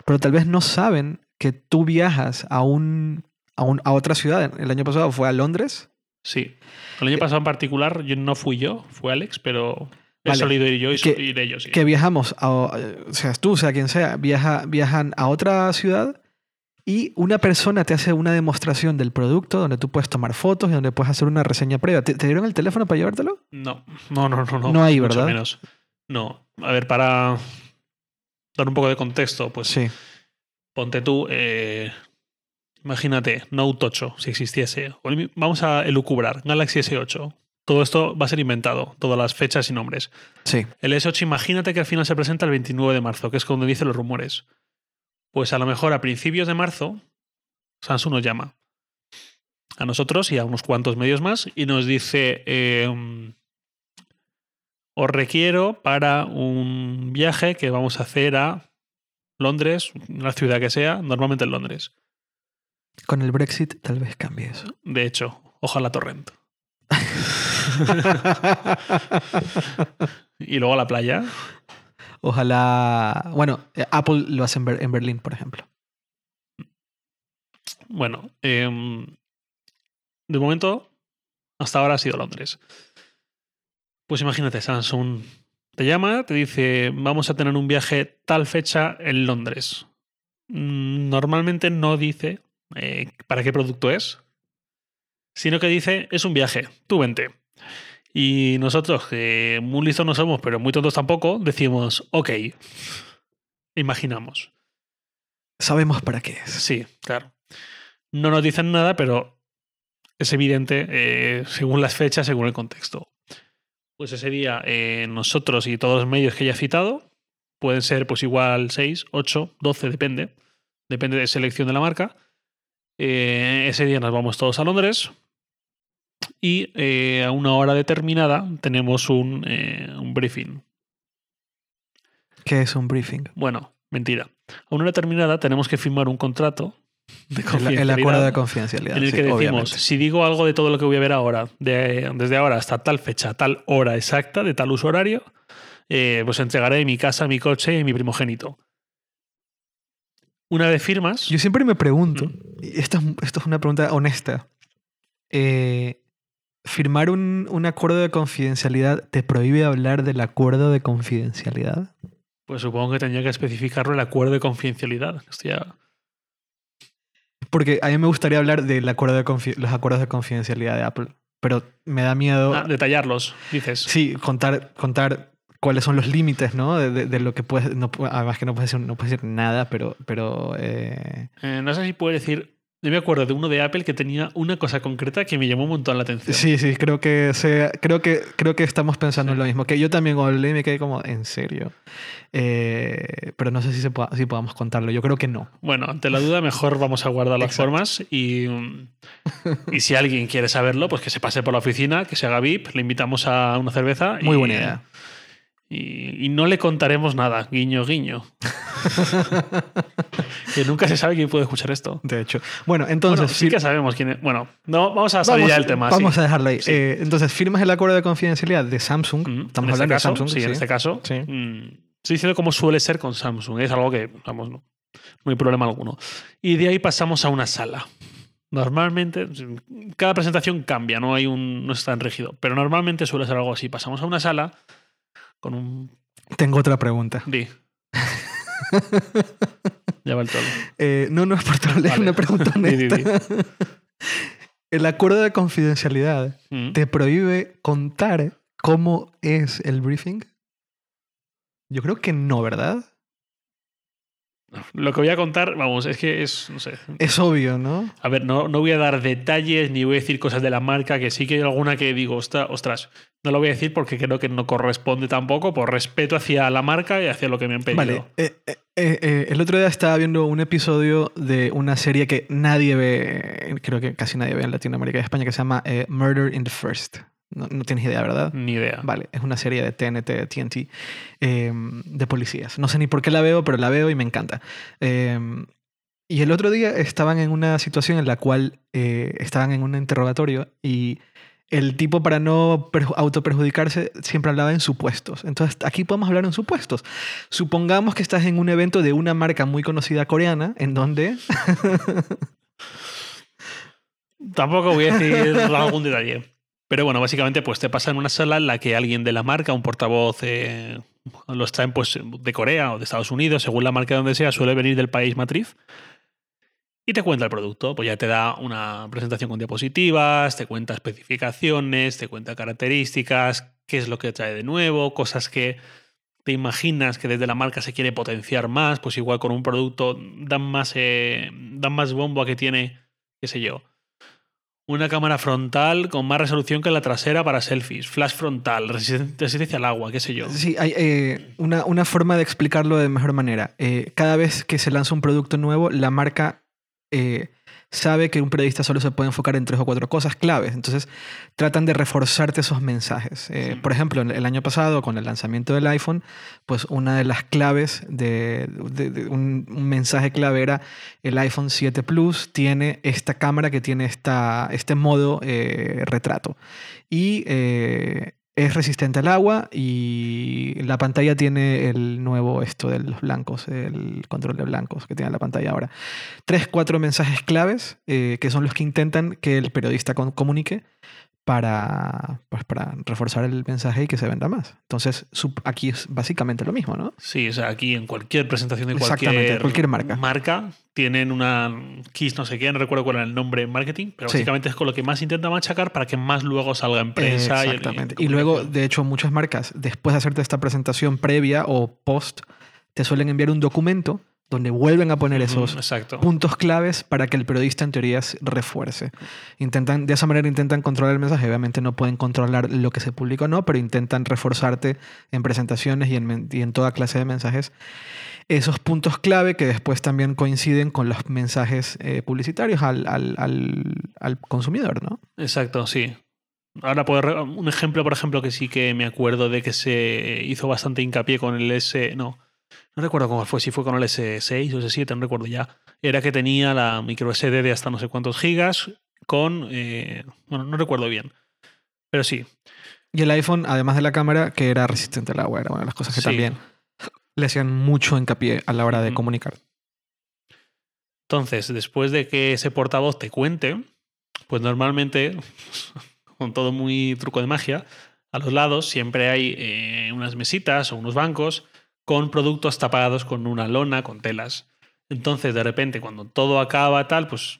S2: pero tal vez no saben que tú viajas a, un, a, otra ciudad. El año pasado fue a Londres.
S1: Sí. El año eh, pasado en particular yo no fui yo, fue Alex, pero he solido ir yo y, que, ir ellos.
S2: Que viajamos, a, o sea tú, sea quien sea, viaja, viajan a otra ciudad y una persona te hace una demostración del producto donde tú puedes tomar fotos y donde puedes hacer una reseña previa. ¿Te, dieron el teléfono para llevártelo?
S1: No, no, no, no.
S2: No, no hay, ¿verdad?
S1: Menos. No. A ver, para dar un poco de contexto, pues
S2: sí.
S1: ponte tú, eh, imagínate, Note 8, si existiese. Vamos a elucubrar, Galaxy S8. Todo esto va a ser inventado, todas las fechas y nombres.
S2: Sí.
S1: El S8, imagínate que al final se presenta el 29 de marzo, que es cuando dicen los rumores. Pues a lo mejor a principios de marzo Samsung nos llama a nosotros y a unos cuantos medios más y nos dice, eh, os requiero para un viaje que vamos a hacer a Londres, una ciudad que sea, normalmente en Londres.
S2: Con el Brexit tal vez cambie eso.
S1: De hecho, ojalá Torrent. (laughs) y luego a la playa.
S2: Ojalá. Bueno, eh, Apple lo hace en, Ber- en Berlín, por ejemplo.
S1: Bueno, em, de momento, hasta ahora ha sido Londres. Pues imagínate, Samsung te llama, te dice, vamos a tener un viaje tal fecha en Londres. Mm, Normalmente no dice eh, para qué producto es, sino que dice, es un viaje, tú vente. Y nosotros, que muy listos no somos, pero muy tontos tampoco, decimos, ok, imaginamos.
S2: Sabemos para qué es.
S1: Sí, claro. No nos dicen nada, pero es evidente eh, según las fechas, según el contexto. Pues ese día eh, nosotros y todos los medios que ya he citado, pueden ser pues igual 6, 8, 12, depende. Depende de selección de la marca. Eh, ese día nos vamos todos a Londres y eh, a una hora determinada tenemos un, un briefing.
S2: ¿Qué es un briefing?
S1: Bueno, mentira. A una hora determinada tenemos que firmar un contrato de
S2: El, acuerdo de
S1: confidencialidad en el
S2: sí,
S1: que decimos,
S2: obviamente.
S1: si digo algo de todo lo que voy a ver ahora, de- desde ahora hasta tal fecha, tal hora exacta, de tal uso horario, eh, pues entregaré mi casa, mi coche y mi primogénito. Una vez firmas,
S2: Yo siempre me pregunto,
S1: Mm.
S2: y esto es, esto es una pregunta honesta. eh, ¿Firmar un, un acuerdo de confidencialidad te prohíbe hablar del acuerdo de confidencialidad?
S1: pues supongo que tendría que especificarlo el acuerdo de confidencialidad. Esto ya-
S2: Porque a mí me gustaría hablar acuerdo de los acuerdos de confidencialidad de Apple, pero me da miedo,
S1: Ah, detallarlos, dices.
S2: sí, contar, contar cuáles son los límites, ¿no? De, de- de lo que puedes, no, además que no puedes decir, no puedes decir nada, pero, pero eh,
S1: Eh, no sé si puedo decir. Yo me acuerdo de uno de Apple que tenía una cosa concreta que me llamó un montón la atención.
S2: sí, sí, creo que sea, creo que creo que estamos pensando en lo mismo. Que yo también cuando leí me quedé como, ¿en serio? Eh, pero no sé si se pueda- si podamos contarlo. Yo creo que no.
S1: Bueno, ante la duda, mejor vamos a guardar las
S2: Exacto.
S1: formas y, (laughs) y si alguien quiere saberlo, pues que se pase por la oficina, que se haga VIP, le invitamos a una cerveza.
S2: Muy
S1: y-
S2: buena idea.
S1: Y, y no le contaremos nada, guiño, guiño. (laughs) que nunca se sabe quién puede escuchar esto.
S2: De hecho. Bueno, entonces
S1: Bueno, sí que sabemos quién es. Bueno, no, vamos a salir
S2: vamos,
S1: ya del tema.
S2: vamos
S1: sí.
S2: a dejarlo ahí.
S1: Sí.
S2: Eh, entonces, firmas el acuerdo de confidencialidad de Samsung.
S1: Mm,
S2: Estamos
S1: este
S2: hablando
S1: caso,
S2: de Samsung.
S1: Sí, en este caso.
S2: Sí.
S1: mm, estoy diciendo cómo suele ser con Samsung. Es algo que, vamos, no, no hay problema alguno. Y de ahí pasamos a una sala. Normalmente, cada presentación cambia, no hay un, no es tan rígido, pero normalmente suele ser algo así. Pasamos a una sala con un
S2: Tengo otra pregunta.
S1: di. ya va el.
S2: Eh, no, no es por es
S1: Vale.
S2: una pregunta (laughs)
S1: Di, di,
S2: honesta.
S1: di.
S2: El acuerdo de confidencialidad
S1: Mm.
S2: te prohíbe contar cómo es el briefing. Yo creo que no, ¿verdad? (laughs)
S1: Lo que voy a contar, vamos, es que es, no sé.
S2: Es obvio, ¿no?
S1: A ver, no, no voy a dar detalles ni voy a decir cosas de la marca, que sí que hay alguna que digo, "Ostra- ostras, no lo voy a decir porque creo que no corresponde tampoco, por respeto hacia la marca y hacia lo que me han pedido.
S2: Vale. eh, eh, eh, el otro día estaba viendo un episodio de una serie que nadie ve, creo que casi nadie ve en Latinoamérica y España, que se llama Murder in the First. No, no tienes idea, ¿verdad?
S1: Ni idea.
S2: Vale, es una serie de TNT, TNT, eh, de policías. No sé ni por qué la veo, pero la veo y me encanta. Eh, y el otro día estaban en una situación en la cual eh, estaban en un interrogatorio y el tipo para no perju- autoperjudicarse siempre hablaba en supuestos. Entonces aquí podemos hablar en supuestos. Supongamos que estás en un evento de una marca muy conocida coreana en donde... (laughs)
S1: Tampoco voy a decir (laughs) algún detalle. Pero bueno, básicamente pues te pasa en una sala en la que alguien de la marca, un portavoz, eh, los traen pues de Corea o de Estados Unidos, según la marca donde sea, suele venir del país matriz. Y te cuenta el producto, pues ya te da una presentación con diapositivas, te cuenta especificaciones, te cuenta características, qué es lo que trae de nuevo, cosas que te imaginas que desde la marca se quiere potenciar más, pues igual con un producto dan más, eh, dan más bombo a que tiene, qué sé yo, una cámara frontal con más resolución que la trasera para selfies, flash frontal, resisten- resistencia al agua, qué sé yo.
S2: Sí, hay eh, una, una forma de explicarlo de mejor manera. Eh, cada vez que se lanza un producto nuevo, la marca eh, sabe que un periodista solo se puede enfocar en tres o cuatro cosas claves. Entonces, tratan de reforzarte esos mensajes. Eh,
S1: Sí.
S2: Por ejemplo, el año pasado, con el lanzamiento del iPhone, pues una de las claves de, de- de un, un mensaje clave era el iPhone 7 Plus tiene esta cámara que tiene esta, este modo eh, retrato. Y eh, es resistente al agua y la pantalla tiene el nuevo esto de los blancos, el control de blancos que tiene la pantalla ahora. Tres, cuatro mensajes claves eh, que son los que intentan que el periodista comunique para, pues, para reforzar el mensaje y que se venda más. Entonces, aquí es básicamente lo mismo, ¿no?
S1: Sí, o sea, aquí en cualquier presentación de cualquier,
S2: cualquier marca.
S1: tienen una Kiss no sé qué, no recuerdo cuál era el nombre en marketing, pero
S2: Sí.
S1: básicamente es con lo que más intenta machacar para que más luego salga en prensa. y-
S2: Exactamente.
S1: y
S2: Y, luego, de hecho, muchas marcas, después de hacerte esta presentación previa o post, te suelen enviar un documento donde vuelven a poner esos
S1: Exacto.
S2: puntos claves para que el periodista en teoría refuerce. Intentan, de esa manera intentan controlar el mensaje. Obviamente no pueden controlar lo que se publica o no, pero intentan reforzarte en presentaciones y en, men- y en toda clase de mensajes esos puntos clave que después también coinciden con los mensajes eh, publicitarios al, al- al- al consumidor, ¿no?
S1: Exacto, sí. Ahora, puedo un ejemplo, por ejemplo, que sí que me acuerdo de que se hizo bastante hincapié con el S. No, no recuerdo cómo fue, si fue con el S6 o S7, no recuerdo ya. Era que tenía la micro SD de hasta no sé cuántos gigas con. eh, bueno, no recuerdo bien. Pero sí,
S2: Y el iPhone, además de la cámara, que era resistente al agua, era una de las cosas que
S1: Sí.
S2: también le hacían mucho hincapié a la hora de
S1: Ujú.
S2: comunicar.
S1: Entonces, después de que ese portavoz te cuente, pues normalmente, (laughs) con todo muy truco de magia, a los lados siempre hay eh, unas mesitas o unos bancos con productos tapados con una lona, con telas. Entonces, de repente, cuando todo acaba tal, pues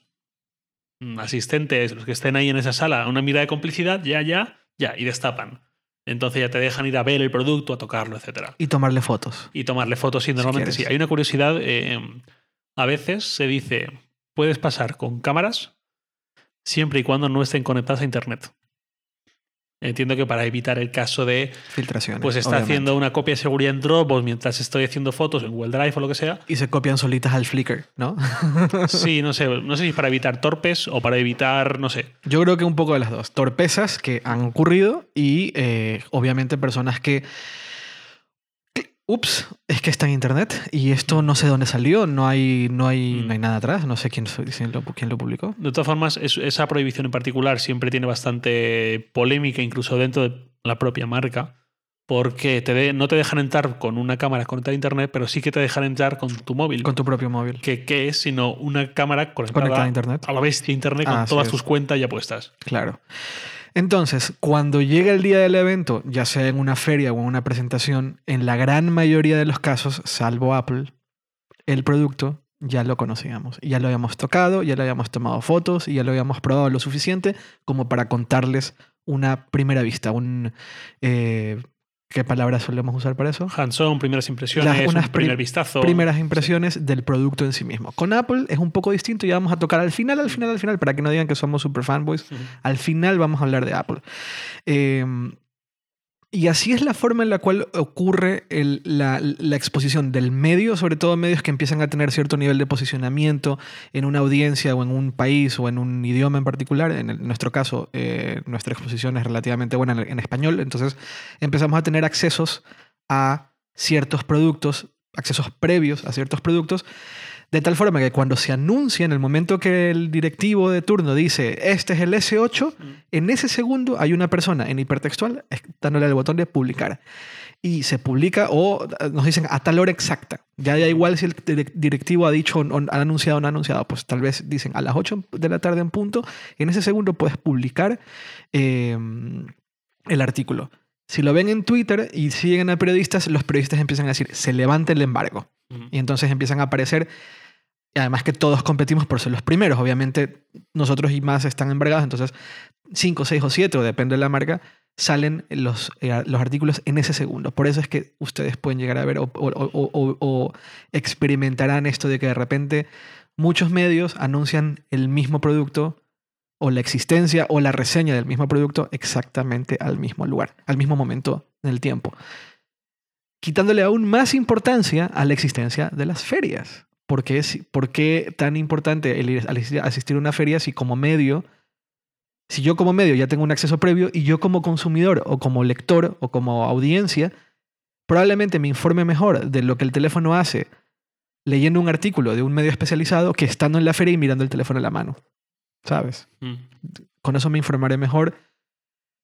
S1: mm, asistentes, los que estén ahí en esa sala, una mirada de complicidad, ya, ya, ya, y destapan. Entonces ya te dejan ir a ver el producto, a tocarlo, etcétera
S2: Y tomarle fotos.
S1: y tomarle fotos. Y normalmente sí.
S2: quieres.
S1: Hay una curiosidad. eh, a veces se dice, puedes pasar con cámaras siempre y cuando no estén conectadas a Internet. Entiendo que para evitar el caso de,
S2: Filtraciones.
S1: pues está
S2: obviamente.
S1: haciendo una copia de seguridad en Dropbox mientras estoy haciendo fotos en Google Drive o lo que sea.
S2: Y se copian solitas al Flickr, ¿no? (laughs)
S1: Sí, no sé, no sé si es para evitar torpes o para evitar, no sé.
S2: Yo creo que un poco de las dos. Torpezas que han ocurrido y eh, obviamente personas que... Ups, es que está en internet y esto no sé dónde salió, no hay, no hay,
S1: Mm.
S2: no hay nada atrás, no sé quién, quién lo, quién lo publicó.
S1: De todas formas, es- esa prohibición en particular siempre tiene bastante polémica, incluso dentro de la propia marca, porque te de- no te dejan entrar con una cámara conectada a internet, pero sí que te dejan entrar con tu móvil.
S2: Con tu propio móvil.
S1: que ¿Qué es? Sino una cámara conectada,
S2: Conectada a internet.
S1: a la bestia internet con
S2: Ah, así
S1: todas
S2: es.
S1: tus cuentas ya puestas.
S2: Claro. Entonces, cuando llega el día del evento, ya sea en una feria o en una presentación, en la gran mayoría de los casos, salvo Apple, el producto ya lo conocíamos. Ya lo habíamos tocado, ya le habíamos tomado fotos y ya lo habíamos probado lo suficiente como para contarles una primera vista, un... eh, ¿Qué palabras solemos usar para eso?
S1: Hands-on, primeras impresiones,
S2: Las- unas
S1: un primer
S2: prim-
S1: vistazo.
S2: primeras impresiones del producto en sí mismo. Con Apple es un poco distinto, ya vamos a tocar al final, al final, al final, para que no digan que somos super fanboys. Al final vamos a hablar de Apple. Eh, y así es la forma en la cual ocurre la, exposición del medio, sobre todo medios que empiezan a tener cierto nivel de posicionamiento en una audiencia o en un país o en un idioma en particular. En nuestro caso, eh, nuestra exposición es relativamente buena en, en español, entonces empezamos a tener accesos a ciertos productos, accesos previos a ciertos productos, de tal forma que cuando se anuncia en el momento que el directivo de turno dice, este es el S8, en ese segundo hay una persona en hipertextual dándole al botón de publicar. Y se publica o eh, nos dicen a tal hora exacta. Ya da igual si el direc- directivo ha dicho o ha anunciado o no ha anunciado. Pues tal vez dicen a las 8 de la tarde en punto. En ese segundo puedes publicar eh, el artículo. Si lo ven en Twitter y siguen a periodistas, los periodistas empiezan a decir, se levanta el embargo. Y entonces empiezan a aparecer, además que todos competimos por ser los primeros, obviamente nosotros y más están embargados, entonces 5, 6 o 7, o depende de la marca, salen los, eh, los artículos en ese segundo. Por eso es que ustedes pueden llegar a ver o- o experimentarán esto de que de repente muchos medios anuncian el mismo producto o la existencia o la reseña del mismo producto exactamente al mismo lugar, al mismo momento en el tiempo quitándole aún más importancia a la existencia de las ferias. ¿Por qué, si- por qué tan importante el ir- asistir- a una feria si como medio, si yo como medio ya tengo un acceso previo y yo como consumidor o como lector o como audiencia, probablemente me informe mejor de lo que el teléfono hace leyendo un artículo de un medio especializado que estando en la feria y mirando el teléfono en la mano? ¿Sabes?
S1: Mm.
S2: con eso me informaré mejor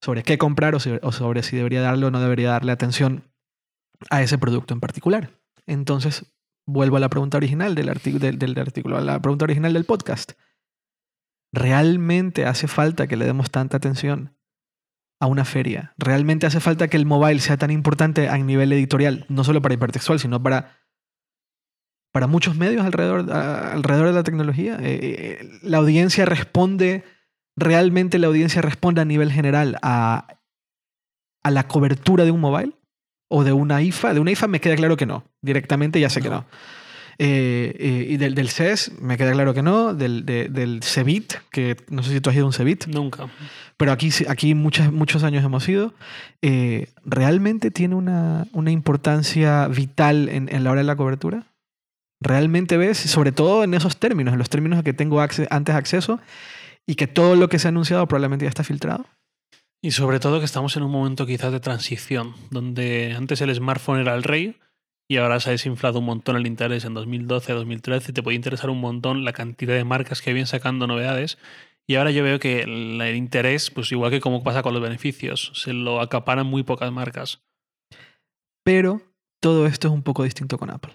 S2: sobre qué comprar o sobre si debería darle o no debería darle atención a ese producto en particular. Entonces, vuelvo a la pregunta original del, artículo, a la pregunta original del podcast. ¿Realmente hace falta que le demos tanta atención a una feria? ¿Realmente hace falta que el mobile sea tan importante a nivel editorial? No solo para hipertextual, sino para, para muchos medios alrededor de la tecnología. Eh, eh, la audiencia responde ¿realmente la audiencia responde a nivel general a, a la cobertura de un mobile? ¿O de una IFA? De una IFA me queda claro que no. Directamente ya sé que
S1: No.
S2: no. Eh, eh, y del, del CES me queda claro que no. Del, de- del CEBIT, que no sé si tú has ido a un CEBIT,
S1: Nunca.
S2: pero aquí, aquí muchas, muchos años hemos ido. Eh, ¿Realmente tiene una, una importancia vital en, en la hora de la cobertura? ¿Realmente ves, sobre todo en esos términos, en los términos a que tengo acce- antes acceso y que todo lo que se ha anunciado probablemente ya está filtrado?
S1: Y sobre todo que estamos en un momento quizás de transición, donde antes el smartphone era el rey y ahora se ha desinflado un montón el interés en 2012, 2013 y te puede interesar un montón la cantidad de marcas que vienen sacando novedades. Y ahora yo veo que el, el interés, pues igual que como pasa con los beneficios, se lo acaparan muy pocas marcas.
S2: Pero todo esto es un poco distinto con Apple,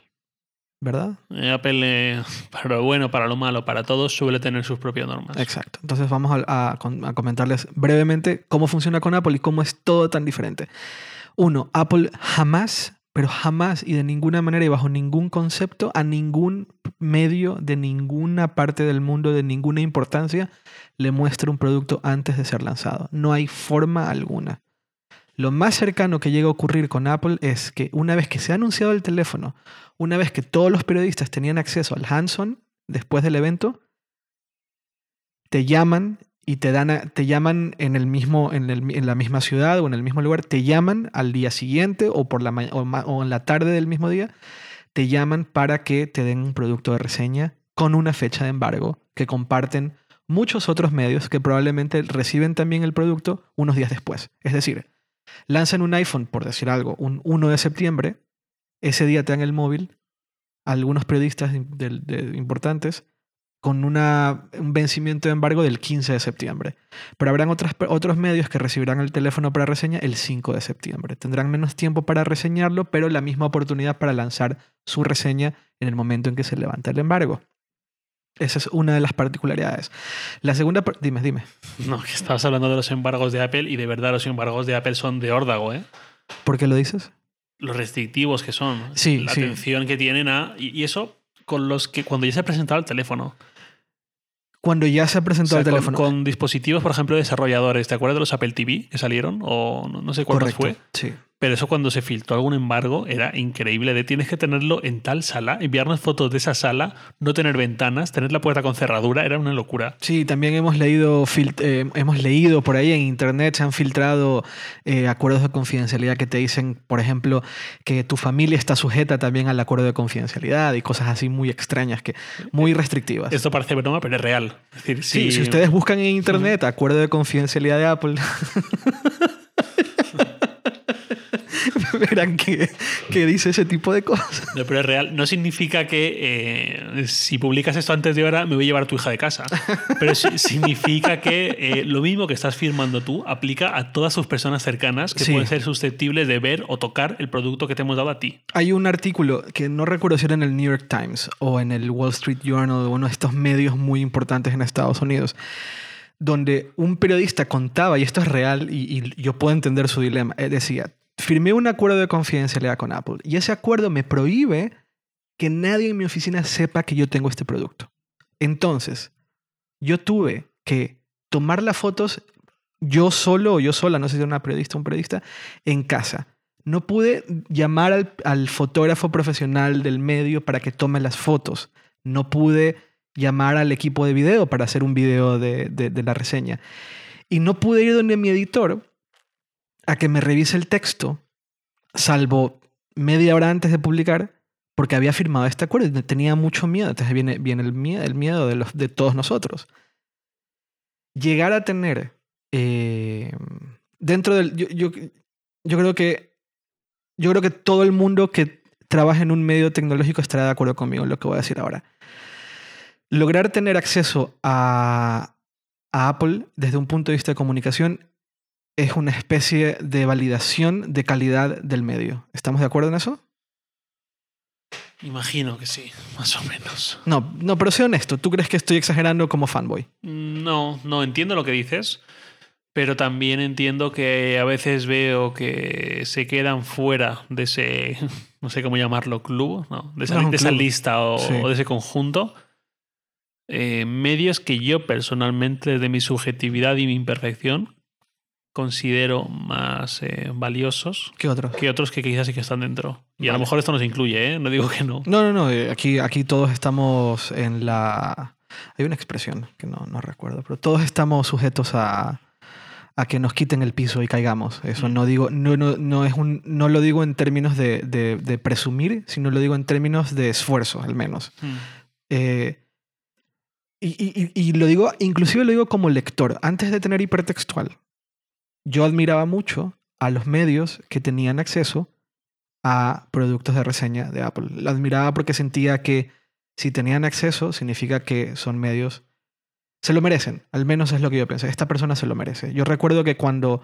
S2: ¿verdad?
S1: Eh, Apple, eh, (laughs) para lo bueno, para lo malo, para todos, suele tener sus propias normas.
S2: Exacto. Entonces vamos a, a con- a comentarles brevemente cómo funciona con Apple y cómo es todo tan diferente. Uno, Apple jamás, pero jamás y de ninguna manera y bajo ningún concepto a ningún medio de ninguna parte del mundo de ninguna importancia le muestra un producto antes de ser lanzado. No hay forma alguna. Lo más cercano que llega a ocurrir con Apple es que una vez que se ha anunciado el teléfono, una vez que todos los periodistas tenían acceso al hands-on después del evento, te llaman y te dan te llaman en el mismo en, el en la misma ciudad o en el mismo lugar, te llaman al día siguiente o por la o, o en la tarde del mismo día, te llaman para que te den un producto de reseña con una fecha de embargo que comparten muchos otros medios que probablemente reciben también el producto unos días después. Es decir, lanzan un iPhone, por decir algo, un 1 de septiembre, ese día te dan el móvil, algunos periodistas de- importantes, con una, un vencimiento de embargo del 15 de septiembre. Pero habrán otras, otros medios que recibirán el teléfono para reseña el 5 de septiembre. Tendrán menos tiempo para reseñarlo, pero la misma oportunidad para lanzar su reseña en el momento en que se levanta el embargo. Esa es una de las particularidades. La segunda, par- dime, dime.
S1: No, que estabas hablando de los embargos de Apple y de verdad los embargos de Apple son de órdago, ¿eh?
S2: ¿Por qué lo dices?
S1: Los restrictivos que son.
S2: Sí,
S1: La
S2: sí.
S1: atención que tienen a. Y, eso con los que cuando ya se ha presentado el teléfono.
S2: Cuando ya se ha
S1: O
S2: presentado
S1: sea,
S2: el teléfono.
S1: con dispositivos, por ejemplo, desarrolladores. ¿Te acuerdas de los Apple TV que salieron? O no, no sé cuántos
S2: Correcto.
S1: fue.
S2: Sí.
S1: Pero eso cuando se filtró algún embargo era increíble. De tienes que tenerlo en tal sala, enviarnos fotos de esa sala, no tener ventanas, tener la puerta con cerradura, era una locura.
S2: Sí, también hemos leído, eh, hemos leído por ahí en internet, se han filtrado eh, acuerdos de confidencialidad que te dicen, por ejemplo, que tu familia está sujeta también al acuerdo de confidencialidad y cosas así muy extrañas, que, muy restrictivas.
S1: Esto parece broma, pero es real. Es decir,
S2: Sí,
S1: si
S2: ustedes buscan en internet acuerdo de confidencialidad de Apple, (laughs) (laughs) verán que, que dice ese tipo de cosas.
S1: No, pero es real. No significa que eh, si publicas esto antes de hora me voy a llevar a tu hija de casa. Pero (laughs) significa que eh, lo mismo que estás firmando tú aplica a todas sus personas cercanas que
S2: Sí.
S1: pueden ser susceptibles de ver o tocar el producto que te hemos dado a ti.
S2: Hay un artículo que no recuerdo si era en el New York Times o en el Wall Street Journal, uno de estos medios muy importantes en Estados Unidos, donde un periodista contaba, y esto es real y, y yo puedo entender su dilema, eh, decía, firmé un acuerdo de confidencialidad con Apple y ese acuerdo me prohíbe que nadie en mi oficina sepa que yo tengo este producto. Entonces, yo tuve que tomar las fotos yo solo o yo sola, no sé si era una periodista o un periodista, en casa. No pude llamar al, fotógrafo profesional del medio para que tome las fotos. No pude llamar al equipo de video para hacer un video de, de- de la reseña. Y no pude ir donde mi editor a que me revise el texto, salvo media hora antes de publicar, porque había firmado este acuerdo y tenía mucho miedo. Entonces viene, viene el, miedo, el miedo de, los, de todos nosotros. Llegar a tener eh, dentro del... Yo, yo, creo que... Yo creo que todo el mundo que trabaja en un medio tecnológico estará de acuerdo conmigo en lo que voy a decir ahora. Lograr tener acceso a, a Apple desde un punto de vista de comunicación es una especie de validación de calidad del medio. ¿Estamos de acuerdo en eso?
S1: Imagino que sí, más o menos.
S2: No, no, pero sé honesto. ¿Tú crees que estoy exagerando como fanboy?
S1: No, no entiendo lo que dices, pero también entiendo que a veces veo que se quedan fuera de ese, (laughs) no sé cómo llamarlo, club, ¿no? de, esa,
S2: No es un
S1: de esa
S2: club.
S1: lista o,
S2: Sí.
S1: o de ese conjunto. eh, medios que yo personalmente, desde mi subjetividad y mi imperfección, considero más eh, valiosos
S2: ¿Qué otro?
S1: que otros que quizás sí que están dentro. Y a lo mejor esto nos incluye, ¿eh? No digo que no.
S2: No, no, no. eh, Aquí, aquí todos estamos en la... Hay una expresión que no, no recuerdo, pero todos estamos sujetos a, a que nos quiten el piso y caigamos. Eso
S1: Mm.
S2: no digo, no, no, no es un, no lo digo en términos de, de- de presumir, sino lo digo en términos de esfuerzo, al menos.
S1: Mm.
S2: Eh, y- y- y lo digo, inclusive lo digo como lector, antes de tener hipertextual. Yo admiraba mucho a los medios que tenían acceso a productos de reseña de Apple. Lo admiraba porque sentía que si tenían acceso, significa que son medios... Se lo merecen, al menos es lo que yo pensé. Esta persona se lo merece. Yo recuerdo que cuando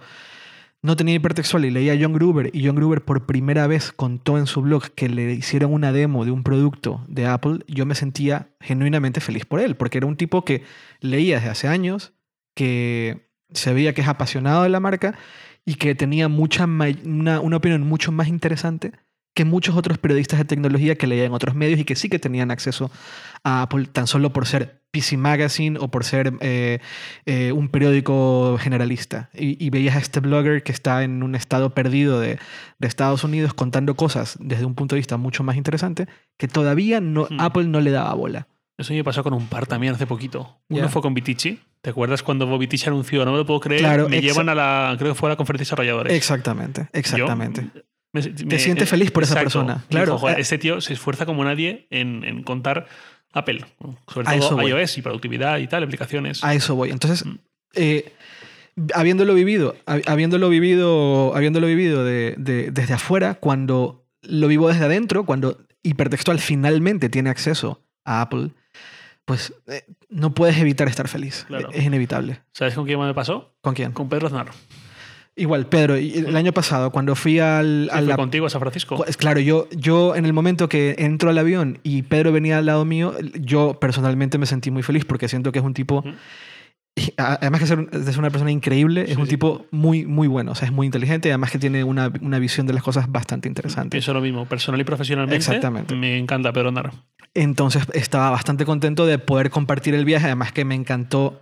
S2: no tenía hipertextual y leía a John Gruber y John Gruber por primera vez contó en su blog que le hicieron una demo de un producto de Apple, yo me sentía genuinamente feliz por él, porque era un tipo que leía desde hace años, que se veía que es apasionado de la marca y que tenía mucha una, una opinión mucho más interesante que muchos otros periodistas de tecnología que leían otros medios y que sí que tenían acceso a Apple tan solo por ser PC Magazine o por ser eh, eh, un periódico generalista. Y, y veías a este blogger que está en un estado perdido de, de Estados Unidos contando cosas desde un punto de vista mucho más interesante que todavía no,
S1: Hmm.
S2: Apple no le daba bola.
S1: Eso me pasó con un par también hace poquito. Uno fue con Vitici. ¿Te acuerdas cuando Vitici anunció? No me lo puedo creer.
S2: Claro,
S1: me llevan a la, creo que fue a la conferencia de desarrolladores.
S2: Exactamente, exactamente.
S1: Yo, me- me-
S2: sientes feliz por esa persona,
S1: Dijo,
S2: claro.
S1: "Joder,
S2: Eh.
S1: este tío se esfuerza como nadie en, en contar Apple. Sobre
S2: A
S1: todo
S2: voy.
S1: iOS y productividad y tal, aplicaciones.
S2: A eso voy. Entonces,
S1: Mm.
S2: eh, habiéndolo vivido, hab- habiéndolo vivido, habiéndolo vivido de- de- desde afuera, cuando lo vivo desde adentro, cuando hipertextual finalmente tiene acceso a Apple, pues eh, no puedes evitar estar feliz.
S1: Claro.
S2: Es inevitable.
S1: ¿Sabes con quién me pasó?
S2: ¿Con quién?
S1: Con Pedro Aznar.
S2: Igual, Pedro, el año pasado, cuando fui al,
S1: Sí,
S2: a
S1: fue
S2: la
S1: contigo a San Francisco.
S2: Pues, Claro, yo, yo en el momento que entro al avión y Pedro venía al lado mío, yo personalmente me sentí muy feliz porque siento que es un tipo, además que ser una persona increíble, es
S1: Sí,
S2: un
S1: sí.
S2: tipo muy, muy bueno, o sea, es muy inteligente y además que tiene una, una visión de las cosas bastante interesante.
S1: Pienso lo mismo, personal y profesionalmente.
S2: Exactamente.
S1: Me encanta Pedro Aznar.
S2: Entonces estaba bastante contento de poder compartir el viaje, además que me encantó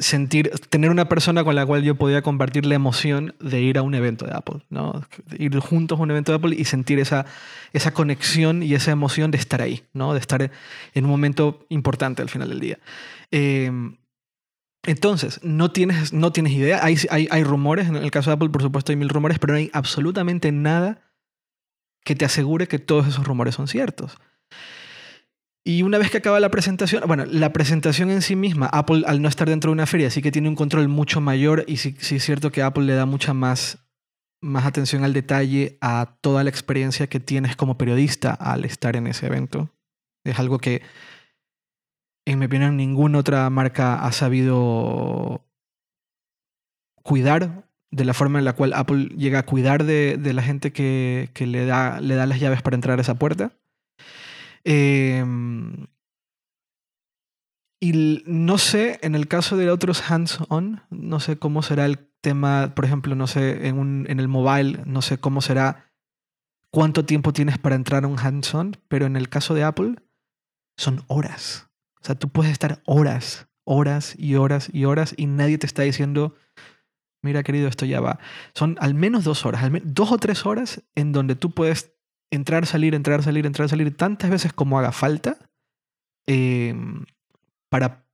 S2: sentir, tener una persona con la cual yo podía compartir la emoción de ir a un evento de Apple, ¿no? Ir juntos a un evento de Apple y sentir esa, esa conexión y esa emoción de estar ahí, ¿no? De estar en un momento importante al final del día. Eh, entonces, no tienes, no tienes idea. Hay, hay, hay rumores, en el caso de Apple, por supuesto, hay mil rumores, pero no hay absolutamente nada que te asegure que todos esos rumores son ciertos. Y una vez que acaba la presentación, bueno, la presentación en sí misma, Apple al no estar dentro de una feria, sí que tiene un control mucho mayor y sí, sí es cierto que Apple le da mucha más, más atención al detalle a toda la experiencia que tienes como periodista al estar en ese evento. Es algo que, en mi opinión, ninguna otra marca ha sabido cuidar de la forma en la cual Apple llega a cuidar de, de la gente que, que le, da, le da las llaves para entrar a esa puerta. Eh, y no sé, en el caso de otros hands-on, no sé cómo será el tema, por ejemplo, no sé, en, un, en el mobile, no sé cómo será, cuánto tiempo tienes para entrar a un hands-on, pero en el caso de Apple son horas. O sea, tú puedes estar horas, horas y horas y horas y nadie te está diciendo, mira querido, esto ya va. Son al menos dos horas, dos o tres horas en donde tú puedes entrar, salir, entrar, salir, entrar, salir tantas veces como haga falta eh, para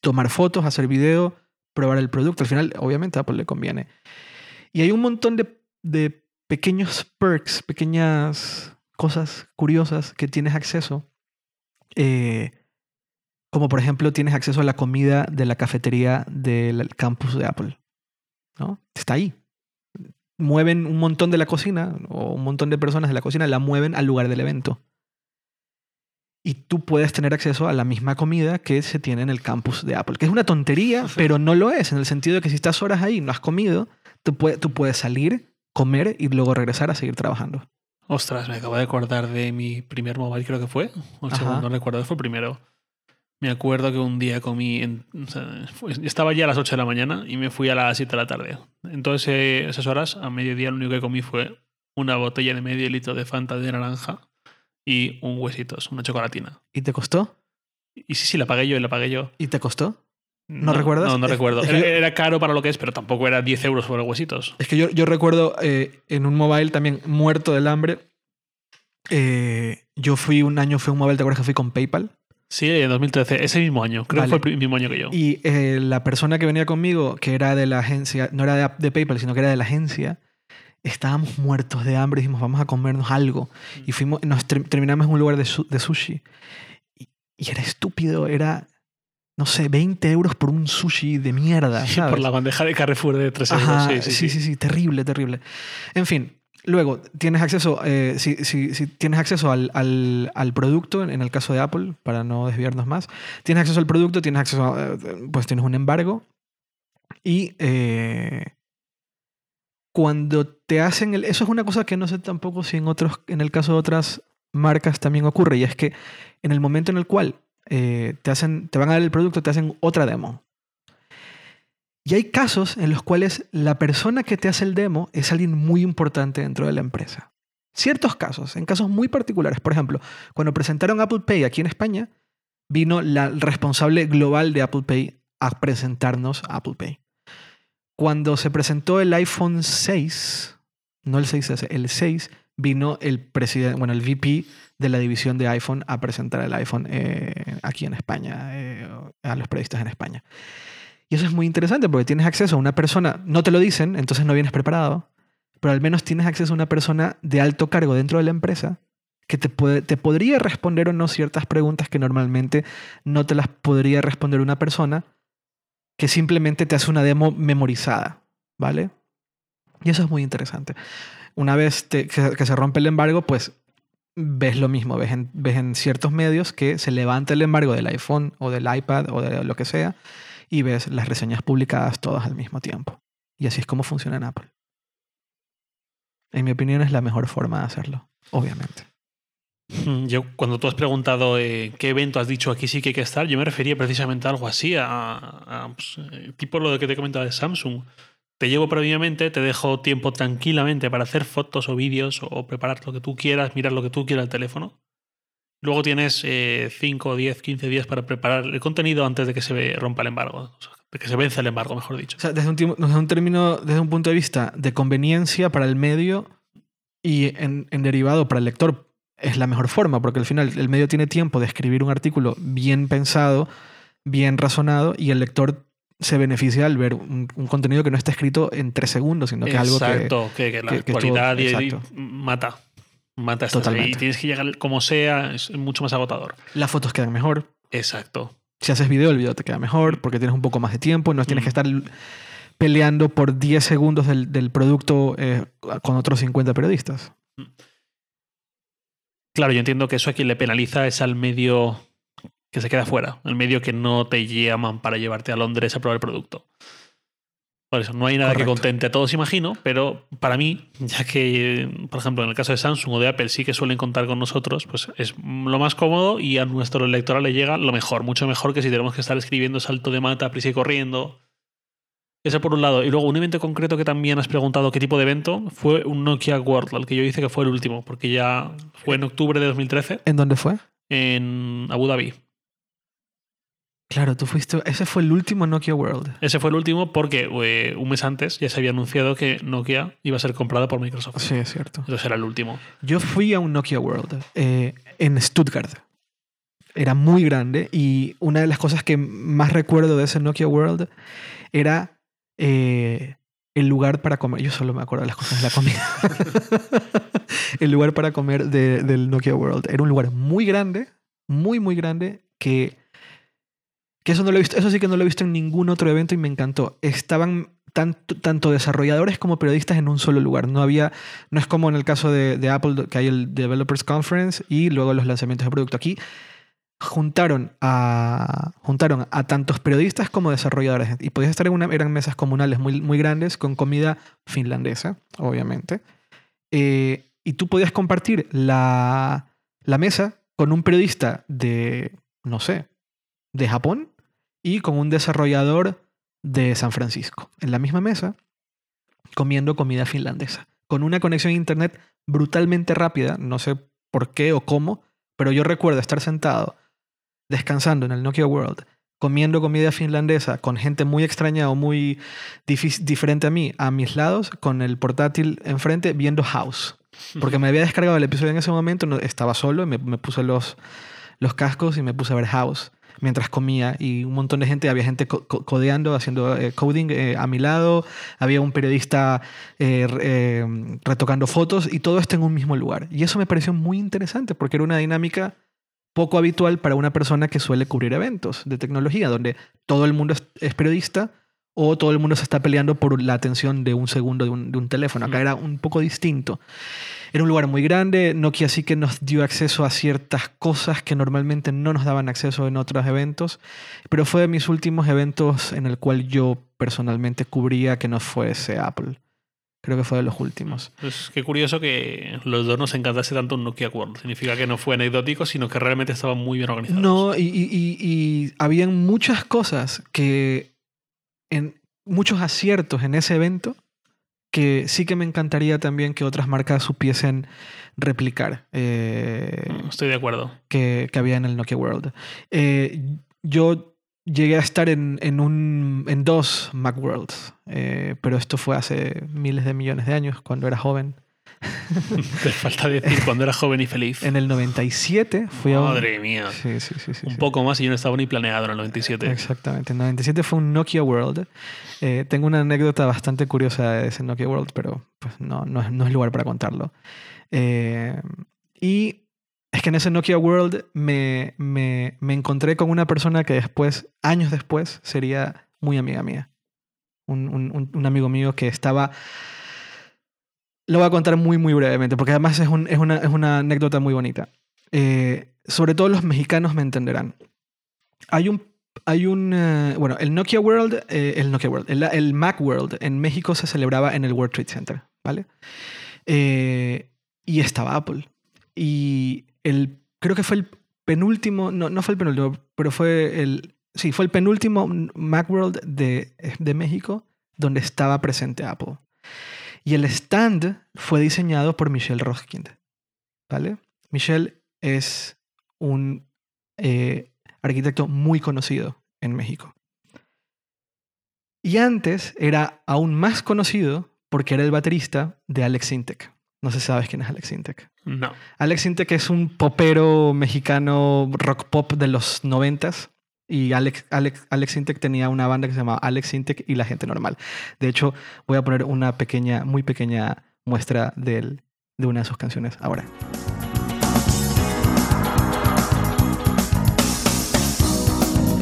S2: tomar fotos, hacer video, probar el producto. Al final, obviamente, a le conviene. Y hay un montón de, de pequeños perks, pequeñas cosas curiosas que tienes acceso. eh, como por ejemplo, tienes acceso a la comida de la cafetería del campus de Apple. ¿no? Está ahí. Mueven un montón de la cocina, o un montón de personas de la cocina, la mueven al lugar del evento. Y tú puedes tener acceso a la misma comida que se tiene en el campus de Apple. Que es una tontería,
S1: Sí.
S2: pero no lo es, en el sentido de que si estás horas ahí y no has comido, tú, puedes- tú puedes salir, comer y luego regresar a seguir trabajando.
S1: Ostras, me acabo de acordar de mi primer mobile, creo que fue. O el
S2: Ajá.
S1: segundo, no recuerdo, fue el primero. Me acuerdo que un día comí. en- o sea, fue- estaba ya a las 8 de la mañana y me fui a las 7 de la tarde. Entonces, eh, esas horas, a mediodía, lo único que comí fue una botella de medio litro de Fanta de naranja y un huesitos, una chocolatina.
S2: ¿Y te costó?
S1: Y sí, sí, la pagué yo y la pagué yo.
S2: ¿Y te costó? ¿No recuerdas?
S1: No, no
S2: Es-
S1: recuerdo.
S2: es que
S1: Era,
S2: yo-
S1: era caro para lo que es, pero tampoco era 10 euros por los huesitos.
S2: Es que yo, yo recuerdo eh, en un mobile también muerto del hambre. eh, yo fui un año, fui a un mobile, ¿te acuerdas que fui con PayPal?
S1: Sí, en 2013, ese mismo año. Creo
S2: Vale.
S1: que fue el mismo año que yo.
S2: Y eh, la persona que venía conmigo, que era de la agencia, no era de, de PayPal, sino que era de la agencia, estábamos muertos de hambre y dijimos, vamos a comernos algo. Y fuimos, nos ter- terminamos en un lugar de, su- de sushi. Y, y era estúpido, era, no sé, 20 euros por un sushi de mierda.
S1: Sí,
S2: ¿sabes? (laughs)
S1: por la bandeja de Carrefour de 3 euros.
S2: Ajá,
S1: sí, sí, sí.
S2: sí, sí, terrible, terrible. En fin, luego tienes acceso, eh, si, tienes acceso al, producto, en el caso de Apple, para no desviarnos más, tienes acceso al producto, tienes acceso, a, eh, pues tienes un embargo y eh, cuando te hacen el, eso es una cosa que no sé tampoco si en otros, en el caso de otras marcas también ocurre y es que en el momento en el cual te hacen, te van a dar el producto, te hacen otra demo. Y hay casos en los cuales la persona que te hace el demo es alguien muy importante dentro de la empresa. Ciertos casos, en casos muy particulares. Por ejemplo, cuando presentaron Apple Pay aquí en España, vino la responsable global de Apple Pay a presentarnos Apple Pay. Cuando se presentó el iPhone 6, no el 6S, el 6, vino el presidente, bueno, el VP de la división de iPhone a presentar el iPhone eh, aquí en España, eh, a los periodistas en España. Y eso es muy interesante porque tienes acceso a una persona, no te lo dicen, entonces no vienes preparado, pero al menos tienes acceso a una persona de alto cargo dentro de la empresa que te, puede, te podría responder o no ciertas preguntas que normalmente no te las podría responder una persona que simplemente te hace una demo memorizada, ¿vale? Y eso es muy interesante. Una vez que, se rompe el embargo, pues ves lo mismo, ves ves en ciertos medios que se levanta el embargo del iPhone o del iPad o de lo que sea y ves las reseñas publicadas todas al mismo tiempo. Y así es como funciona en Apple. En mi opinión es la mejor forma de hacerlo, obviamente.
S1: Mm, Yo, cuando tú has preguntado eh, qué evento has dicho aquí sí que hay que estar, yo me refería precisamente a algo así, a, pues, eh, tipo lo que te he comentado de Samsung. Te llevo previamente, te dejo tiempo tranquilamente para hacer fotos o vídeos o preparar lo que tú quieras, mirar lo que tú quieras al teléfono. Luego tienes 5, 10, 15 días para preparar el contenido antes de que se rompa el embargo. O sea, de que se vence el embargo, mejor dicho.
S2: O sea, desde un, tiempo- desde un término, desde un punto de vista de conveniencia para el medio y en, en derivado para el lector, es la mejor forma, porque al final el medio tiene tiempo de escribir un artículo bien pensado, bien razonado, y el lector se beneficia al ver un, un contenido que no está escrito en tres segundos, sino que es algo que...
S1: Exacto, que, que la
S2: que- que
S1: actualidad
S2: todo-
S1: y- y
S2: exacto.
S1: mata. Mata esto.
S2: Totalmente.
S1: Y tienes que llegar como sea, es mucho más agotador.
S2: Las fotos quedan mejor.
S1: Exacto.
S2: Si haces video, el video te queda mejor porque tienes un poco más de tiempo, no tienes
S1: Mm.
S2: que estar peleando por 10 segundos del, del producto eh, con otros 50 periodistas.
S1: Claro, yo entiendo que eso a quien le penaliza es al medio que se queda fuera, el medio que no te llaman para llevarte a Londres a probar el producto. Por eso, no hay nada que contente a todos, imagino, pero para mí, ya que, por ejemplo, en el caso de Samsung o de Apple sí que suelen contar con nosotros, pues es lo más cómodo y a nuestro lector le llega lo mejor, mucho mejor que si tenemos que estar escribiendo salto de mata, prisa y corriendo. Eso por un lado. Y luego un evento concreto que también has preguntado qué tipo de evento fue un Nokia World, al que yo hice que fue el último, porque ya fue en octubre de 2013
S2: ¿En dónde fue?
S1: en Abu Dhabi.
S2: Claro, tú fuiste. Ese fue el último Nokia World.
S1: Ese fue el último porque eh, un mes antes ya se había anunciado que Nokia iba a ser comprada por Microsoft.
S2: Sí, es cierto.
S1: Entonces era el último.
S2: Yo fui a un Nokia World eh, en Stuttgart. Era muy grande y una de las cosas que más recuerdo de ese Nokia World era eh, el lugar para comer. Yo solo me acuerdo de las cosas de la comida. (laughs) el lugar para comer de- del Nokia World. Era un lugar muy grande, muy, muy grande, que, que eso, no lo he visto, eso sí que no lo he visto en ningún otro evento y me encantó. Estaban tanto, tanto desarrolladores como periodistas en un solo lugar. No había, no es como en el caso de, de Apple, que hay el Developers Conference y luego los lanzamientos de producto. Aquí juntaron a, juntaron a tantos periodistas como desarrolladores. Y podías estar en una, eran mesas comunales muy, muy grandes con comida finlandesa, obviamente. Eh, y tú podías compartir la, la mesa con un periodista de, no sé, de Japón y con un desarrollador de San Francisco. En la misma mesa, comiendo comida finlandesa. Con una conexión a internet brutalmente rápida, no sé por qué o cómo, pero yo recuerdo estar sentado descansando en el Nokia World, comiendo comida finlandesa con gente muy extraña o muy diferente a mí, a mis lados, con el portátil enfrente, viendo House. Porque me había descargado el episodio en ese momento, estaba solo, me, me puse los, los cascos y me puse a ver House mientras comía y un montón de gente, había gente co- co- codeando, haciendo eh, coding eh, a mi lado, había un periodista eh, eh, retocando fotos y todo esto en un mismo lugar. Y eso me pareció muy interesante porque era una dinámica poco habitual para una persona que suele cubrir eventos de tecnología, donde todo el mundo es, es periodista o todo el mundo se está peleando por la atención de un segundo de un, de un teléfono. Acá
S1: Mm.
S2: era un poco distinto. Era un lugar muy grande, Nokia sí que nos dio acceso a ciertas cosas que normalmente no nos daban acceso en otros eventos, pero fue de mis últimos eventos en el cual yo personalmente cubría que no fuese Apple. Creo que fue de los últimos.
S1: Pues qué curioso que los dos nos encantase tanto un Nokia World. Significa que no fue anecdótico, sino que realmente estaban muy bien organizados.
S2: No, y, y, y, y habían muchas cosas que, en muchos aciertos en ese evento, que sí que me encantaría también que otras marcas supiesen replicar. eh,
S1: Estoy de acuerdo.
S2: que, que había en el Nokia World. Eh, yo llegué a estar en, en, un, en dos Macworlds, eh, pero esto fue hace miles de millones de años, cuando era joven.
S1: Te falta decir cuando era joven y feliz.
S2: En el 97 fui a un...
S1: Madre mía.
S2: Sí, sí, sí. sí,
S1: Un
S2: sí.
S1: poco más y yo no estaba ni planeado en el 97.
S2: Exactamente. En el 97 fue un Nokia World. Eh, tengo una anécdota bastante curiosa de ese Nokia World, pero pues no, no, es, no es lugar para contarlo. Eh, y es que en ese Nokia World me, me, me encontré con una persona que después, años después, sería muy amiga mía. Un- un amigo mío que estaba... Lo voy a contar muy, muy brevemente, porque además es, un- es una, es una anécdota muy bonita. Eh, sobre todo los mexicanos me entenderán. Hay un hay un. eh, bueno, el Nokia World, eh, el Nokia World, el, el Mac World en México se celebraba en el World Trade Center, ¿vale? Eh, y estaba Apple. Y el, creo que fue el penúltimo, no, no fue el penúltimo, pero fue el. Sí, fue el penúltimo Macworld de, de México donde estaba presente Apple. Y el stand fue diseñado por Michelle Roskind. ¿Vale? Michelle es un eh, arquitecto muy conocido en México. Y antes era aún más conocido porque era el baterista de Alex Sintek. No sé si sabes quién es Alex Sintek.
S1: No.
S2: Alex Sintek es un popero mexicano rock pop de los noventas. Y Alex, Alex, Alex Sintek tenía una banda que se llamaba Alex Sintek y la gente normal. De hecho, voy a poner una pequeña, muy pequeña muestra de una de sus canciones ahora.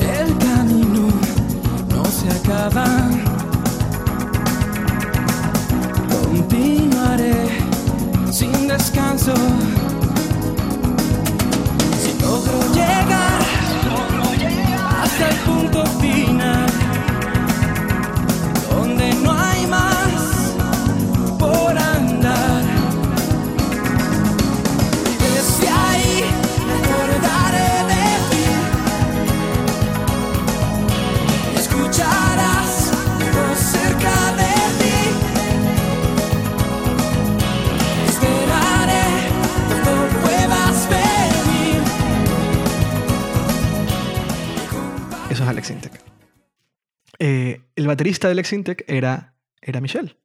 S3: El camino no se acaba.
S2: Baterista de Alex Sintek era, era Michelle.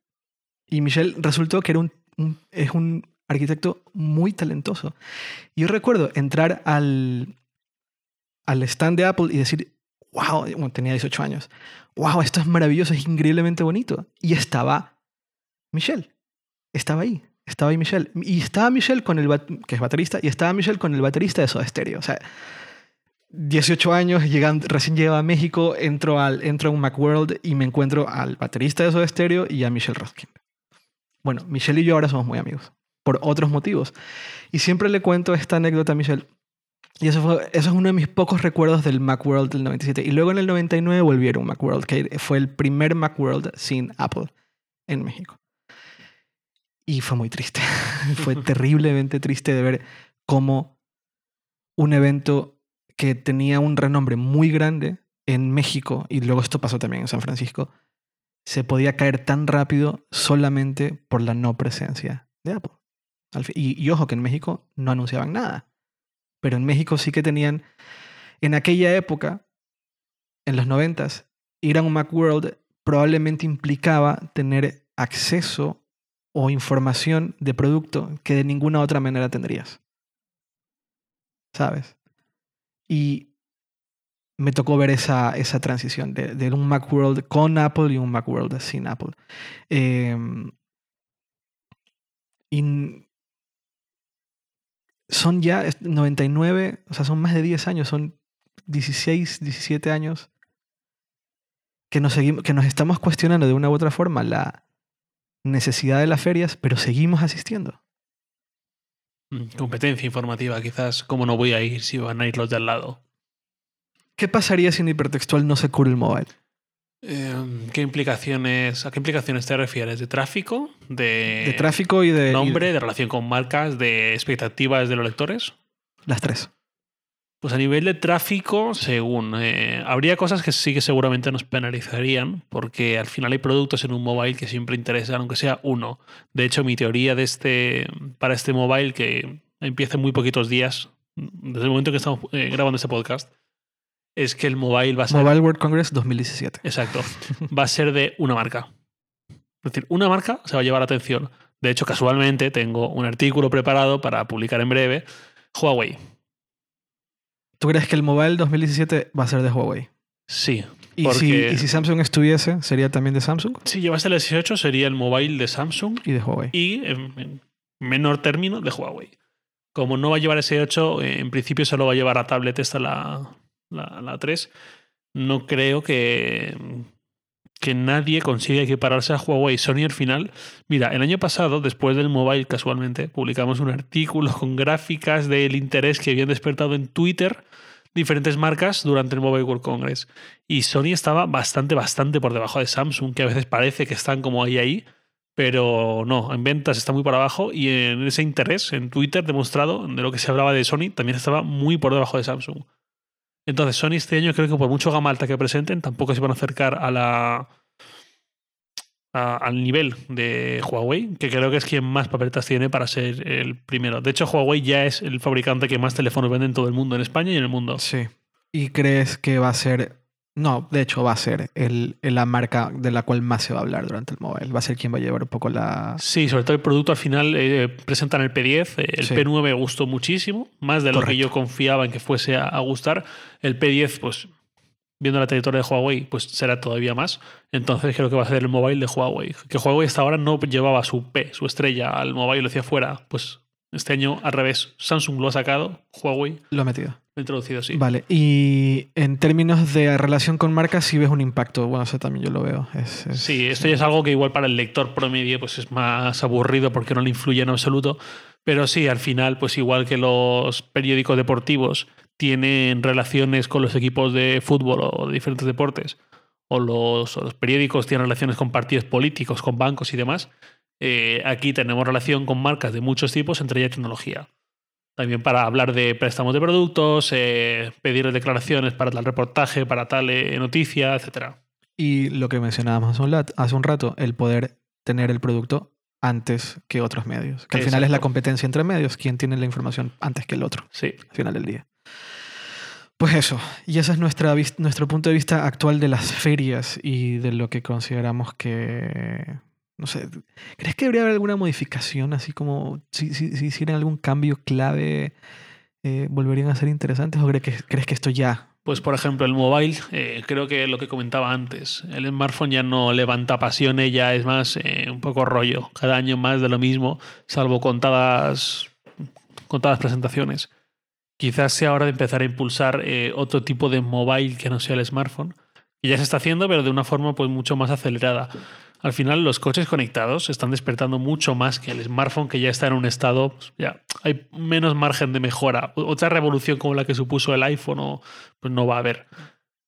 S2: Y Michelle resultó que era un, es un arquitecto muy talentoso. Yo recuerdo entrar al, al stand de Apple y decir, wow, bueno, tenía 18 años, wow, esto es maravilloso, es increíblemente bonito. Y estaba Michelle, estaba ahí, estaba ahí Michelle. Y estaba Michelle con el, que es baterista, y estaba Michelle con el baterista de Soda Stereo. O sea, 18 años, llegando, recién llegaba a México, entro, al, entro a un Macworld y me encuentro al baterista de Soda Stereo y a Michelle Roskin. Bueno, Michelle y yo ahora somos muy amigos, por otros motivos. Y siempre le cuento esta anécdota a Michelle. Y eso, fue, eso es uno de mis pocos recuerdos del Macworld del 97. Y luego en el 99 volvieron Macworld, que fue el primer Macworld sin Apple en México. Y fue muy triste. (laughs) fue (laughs) terriblemente triste de ver cómo un evento que tenía un renombre muy grande en México, y luego esto pasó también en San Francisco, se podía caer tan rápido solamente por la no presencia de Apple. Y ojo que en México no anunciaban nada, pero en México sí que tenían, en aquella época, en los noventas, ir a un Macworld probablemente implicaba tener acceso o información de producto que de ninguna otra manera tendrías. ¿Sabes? Y me tocó ver esa, esa transición de, un Macworld con Apple y un Macworld sin Apple. Eh, y son ya es 99, o sea, son más de 10 años, son 16, 17 años que nos, seguimos, que nos estamos cuestionando de una u otra forma la necesidad de las ferias, pero seguimos asistiendo.
S1: Mm, Competencia informativa, quizás. ¿Cómo no voy a ir si van a ir los de al lado?
S2: ¿Qué pasaría si en hipertextual no se cubre el mobile?
S1: Eh, ¿Qué implicaciones, ¿A qué implicaciones te refieres? ¿De tráfico? ¿De,
S2: De tráfico y de... y
S1: nombre? ¿De relación con marcas? ¿De expectativas de los lectores?
S2: las tres.
S1: Pues a nivel de tráfico, según. eh, habría cosas que sí que seguramente nos penalizarían, porque al final hay productos en un mobile que siempre interesan, aunque sea uno. De hecho, mi teoría de este, para este mobile, que empieza en muy poquitos días, desde el momento que estamos eh, grabando este podcast, es que el mobile va a ser.
S2: Mobile World Congress 2017.
S1: Exacto. (laughs) Va a ser de una marca. Es decir, una marca se va a llevar la atención. De hecho, casualmente tengo un artículo preparado para publicar en breve. Huawei.
S2: ¿Tú crees que el mobile 2017 va a ser de Huawei?
S1: Sí.
S2: ¿Y, si,
S1: Porque-
S2: y si Samsung estuviese, sería también de Samsung
S1: Si llevase el S8 sería el mobile de Samsung
S2: y de Huawei?
S1: y en, en menor término de Huawei. Como no va a llevar S8, eh, en principio solo va a llevar a tablet esta la, la, la 3. No creo que, que nadie consiga equipararse a Huawei. Sony al final, mira, el año pasado, después del mobile casualmente, publicamos un artículo con gráficas del interés que habían despertado en Twitter diferentes marcas durante el Mobile World Congress. Y Sony estaba bastante, bastante por debajo de Samsung, que a veces parece que están como ahí, ahí, pero no, en ventas está muy por abajo y en ese interés en Twitter demostrado de lo que se hablaba de Sony también estaba muy por debajo de Samsung. Entonces Sony este año creo que por mucho gama alta que presenten tampoco se van a acercar a la al nivel de Huawei, que creo que es quien más papeletas tiene para ser el primero. De hecho, Huawei ya es el fabricante que más teléfonos vende en todo el mundo, en España y en el mundo.
S2: Sí. ¿Y crees que va a ser... No, de hecho va a ser el, la marca de la cual más se va a hablar durante el mobile. Va a ser quien va a llevar un poco la...
S1: Sí, sobre todo el producto al final eh, presentan el P10. eh, el
S2: Sí.
S1: P9 gustó muchísimo, más de lo que yo confiaba en que fuese a, a gustar. El P10, pues viendo la trayectoria de Huawei, pues será todavía más. Entonces creo que va a ser el mobile de Huawei. Que Huawei hasta ahora no llevaba su P, su estrella al mobile, lo hacía fuera. Pues este año al revés. Samsung lo ha sacado, Huawei
S2: Lo ha metido.
S1: Introducido, sí.
S2: Vale. Y en términos de relación con marcas, sí ves un impacto. Bueno, eso también yo lo veo. Es, es-
S1: Sí, esto ya es algo que igual para el lector promedio pues es más aburrido porque no le influye en absoluto. Pero sí, al final, pues igual que los periódicos deportivos tienen relaciones con los equipos de fútbol o de diferentes deportes, o los, o los periódicos tienen relaciones con partidos políticos, con bancos y demás, eh, aquí tenemos relación con marcas de muchos tipos, entre ellas tecnología. También para hablar de préstamos de productos, eh, pedir declaraciones para tal reportaje, para tal eh, noticia, etcétera.
S2: Y lo que mencionábamos hace un, rato, el poder tener el producto antes que otros medios. Que al final es la competencia entre medios, quién tiene la información antes que el otro,
S1: Sí.
S2: al final del día. Pues eso, y ese es nuestra, nuestro punto de vista actual de las ferias y de lo que consideramos que... No sé, ¿crees que debería haber alguna modificación así como si, si, hicieran algún cambio clave, eh, volverían a ser interesantes? ¿O crees que, crees que esto ya
S1: Pues por ejemplo, el mobile, eh, creo que lo que comentaba antes, el smartphone ya no levanta pasiones, ya es más eh, un poco rollo, cada año más de lo mismo, salvo contadas, contadas presentaciones. Quizás sea hora de empezar a impulsar otro tipo de mobile que no sea el smartphone, que ya se está haciendo, pero de una forma pues mucho más acelerada. Al final, los coches conectados están despertando mucho más que el smartphone, que ya está en un estado, pues, ya hay menos margen de mejora. Otra revolución como la que supuso el iPhone, o, pues no va a haber.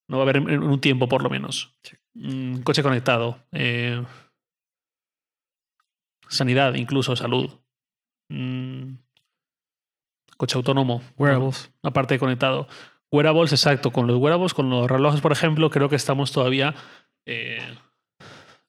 S1: No va a haber en en un tiempo, por lo menos. Mm, coche conectado. eh, sanidad, incluso salud. Mm, coche autónomo.
S2: Wearables.
S1: aparte de conectado. Wearables, exacto. Con los wearables, con los relojes, por ejemplo, creo que estamos todavía eh,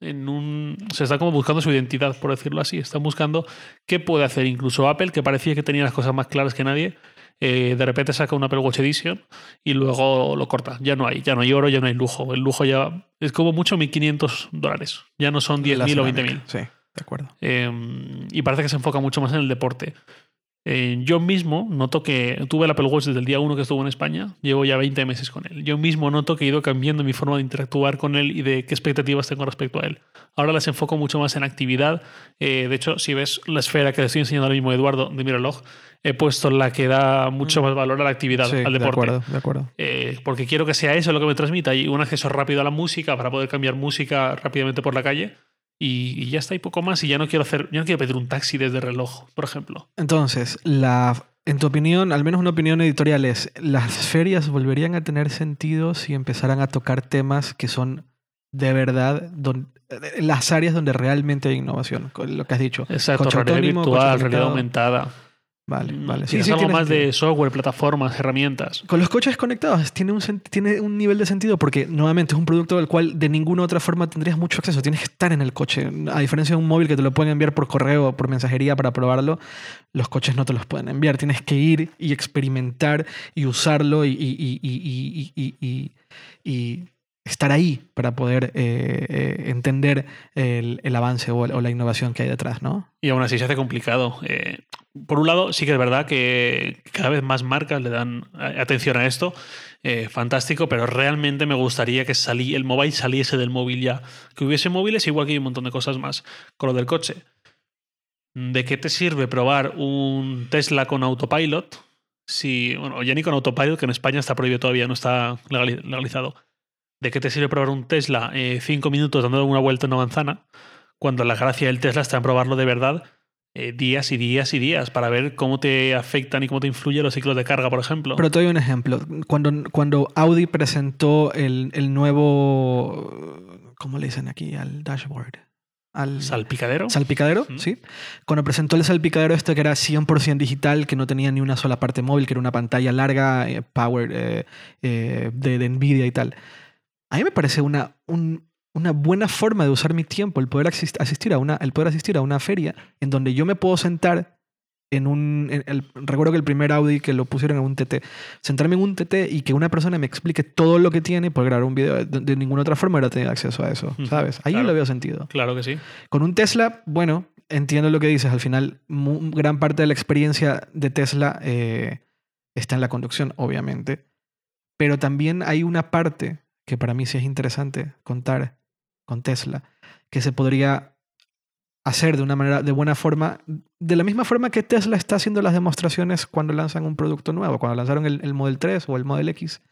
S1: en un. Se está como buscando su identidad, por decirlo así. Están buscando qué puede hacer. Incluso Apple, que parecía que tenía las cosas más claras que nadie, eh, de repente saca un Apple Watch Edition y luego lo corta. Ya no hay, ya no hay oro, ya no hay lujo. El lujo ya es como mucho 1.500 dólares. Ya no son 10.000 o 20.000.
S2: Sí, de acuerdo.
S1: Eh, y parece que se enfoca mucho más en el deporte. Eh, yo mismo noto que tuve el Apple Watch desde el día 1 que estuvo en España, llevo ya 20 meses con él. Yo mismo noto que he ido cambiando mi forma de interactuar con él y de qué expectativas tengo respecto a él. Ahora las enfoco mucho más en actividad. Eh, de hecho, si ves la esfera que te estoy enseñando ahora mismo, Eduardo, de mi reloj, he puesto la que da mucho más valor a la actividad,
S2: Sí,
S1: al
S2: de
S1: deporte.
S2: acuerdo, de acuerdo.
S1: Eh, porque quiero que sea eso lo que me transmita y un acceso rápido a la música para poder cambiar música rápidamente por la calle y, y ya está y poco más y ya no quiero hacer ya no quiero pedir un taxi desde reloj por ejemplo
S2: Entonces, la, en tu opinión, al menos una opinión editorial es, ¿las ferias volverían a tener sentido si empezaran a tocar temas que son de verdad don- eh, las áreas donde realmente hay innovación? con Lo que has dicho.
S1: exacto realidad virtual realidad aumentada
S2: Vale,
S1: Mm,
S2: vale.
S1: quizás algo
S2: tiene
S1: más de software plataformas herramientas
S2: Con los coches conectados tiene un, tiene un nivel de sentido porque nuevamente es un producto al cual de ninguna otra forma tendrías mucho acceso. Tienes que estar en el coche. A diferencia de un móvil que te lo pueden enviar por correo o por mensajería para probarlo, los coches no te los pueden enviar. Tienes que ir y experimentar y usarlo y, y- y- y- y- y- y- y estar ahí para poder eh, eh, entender el, el avance o, el- o la innovación que hay detrás, ¿no?
S1: y aún así se hace complicado Eh, por un lado sí que es verdad que cada vez más marcas le dan atención a esto eh, fantástico pero realmente me gustaría que salí, el mobile saliese del móvil ya que hubiese móviles igual que hay un montón de cosas más con lo del coche ¿De qué te sirve probar un Tesla con autopilot? Si, bueno, ya ni con autopilot, que en España está prohibido todavía, no está legali- legalizado. ¿De qué te sirve probar un Tesla eh, cinco minutos dando una vuelta en una manzana? Cuando la gracia del Tesla está en probarlo de verdad eh, días y días y días para ver cómo te afectan y cómo te influyen los ciclos de carga, por ejemplo.
S2: Pero te doy un ejemplo. Cuando, cuando Audi presentó el, el nuevo. ¿Cómo le dicen aquí? Al dashboard. Al
S1: ¿Salpicadero?
S2: salpicadero, sí. Cuando presentó el salpicadero este que era 100% digital, que no tenía ni una sola parte móvil, que era una pantalla larga, eh, power eh, eh, de, de Nvidia y tal. A mí me parece una, un- una buena forma de usar mi tiempo, el poder asist- asistir a una, el poder asistir a una feria en donde yo me puedo sentar en un... en el- recuerdo que el primer Audi que lo pusieron en un TT, sentarme en un TT y que una persona me explique todo lo que tiene y poder grabar un video. De, de ninguna otra forma era tener acceso a eso,
S1: Ujú,
S2: ¿sabes? Ahí yo le veo sentido.
S1: Claro que sí.
S2: Con un Tesla, bueno, entiendo lo que dices. Al final, gran parte de la experiencia de Tesla eh, está en la conducción, obviamente. Pero también hay una parte que para mí sí es interesante contar con Tesla, que se podría hacer de una manera, de buena forma, de la misma forma que Tesla está haciendo las demostraciones cuando lanzan un producto nuevo, cuando lanzaron el, el Model 3 o el Model X.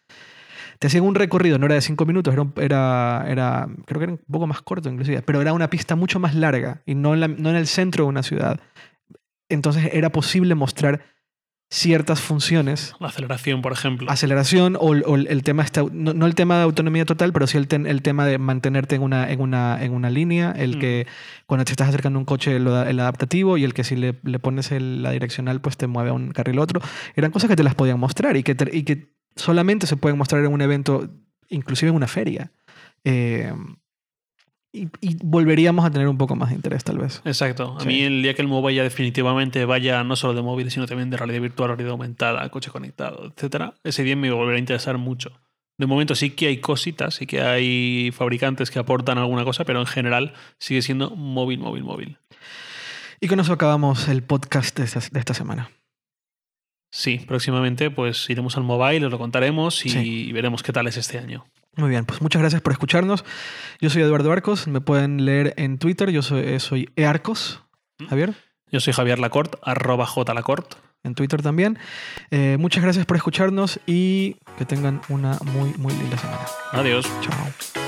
S2: Te hacían un recorrido, no era de 5 minutos, era, era, era, creo que era un poco más corto inclusive, pero era una pista mucho más larga y no en, la- no en el centro de una ciudad. Entonces era posible mostrar ciertas funciones
S1: La aceleración, por ejemplo.
S2: aceleración o, o el tema está, no, no el tema de autonomía total, pero sí el, ten- el tema de mantenerte en una, en una, en una línea, el
S1: Mm.
S2: que cuando te estás acercando a un coche da- el adaptativo y el que si le, le pones el- la direccional pues te mueve a un carril otro. Eran cosas que te las podían mostrar y que, te- y que solamente se pueden mostrar en un evento, inclusive en una feria. Eh, y, y volveríamos a tener un poco más de interés tal vez.
S1: Exacto. A
S2: Sí.
S1: mí el día que el mobile ya definitivamente vaya no solo de móviles, sino también de realidad virtual, realidad aumentada, coche conectado, etcétera, ese día me volverá a interesar mucho. De momento sí que hay cositas, sí que hay fabricantes que aportan alguna cosa, pero en general sigue siendo móvil, móvil, móvil.
S2: Y con eso acabamos el podcast de esta, de esta semana.
S1: Sí, próximamente pues iremos al mobile, os lo contaremos y
S2: Sí.
S1: veremos qué tal es este año.
S2: Muy bien, pues muchas gracias por escucharnos. Yo soy Eduardo Arcos, me pueden leer en Twitter, yo soy, eh, soy earcos. Javier,
S1: Yo soy Javier Lacort, arroba jlacort.
S2: en Twitter también. Eh, muchas gracias por escucharnos y que tengan una muy, muy linda semana.
S1: Adiós.
S2: Chao.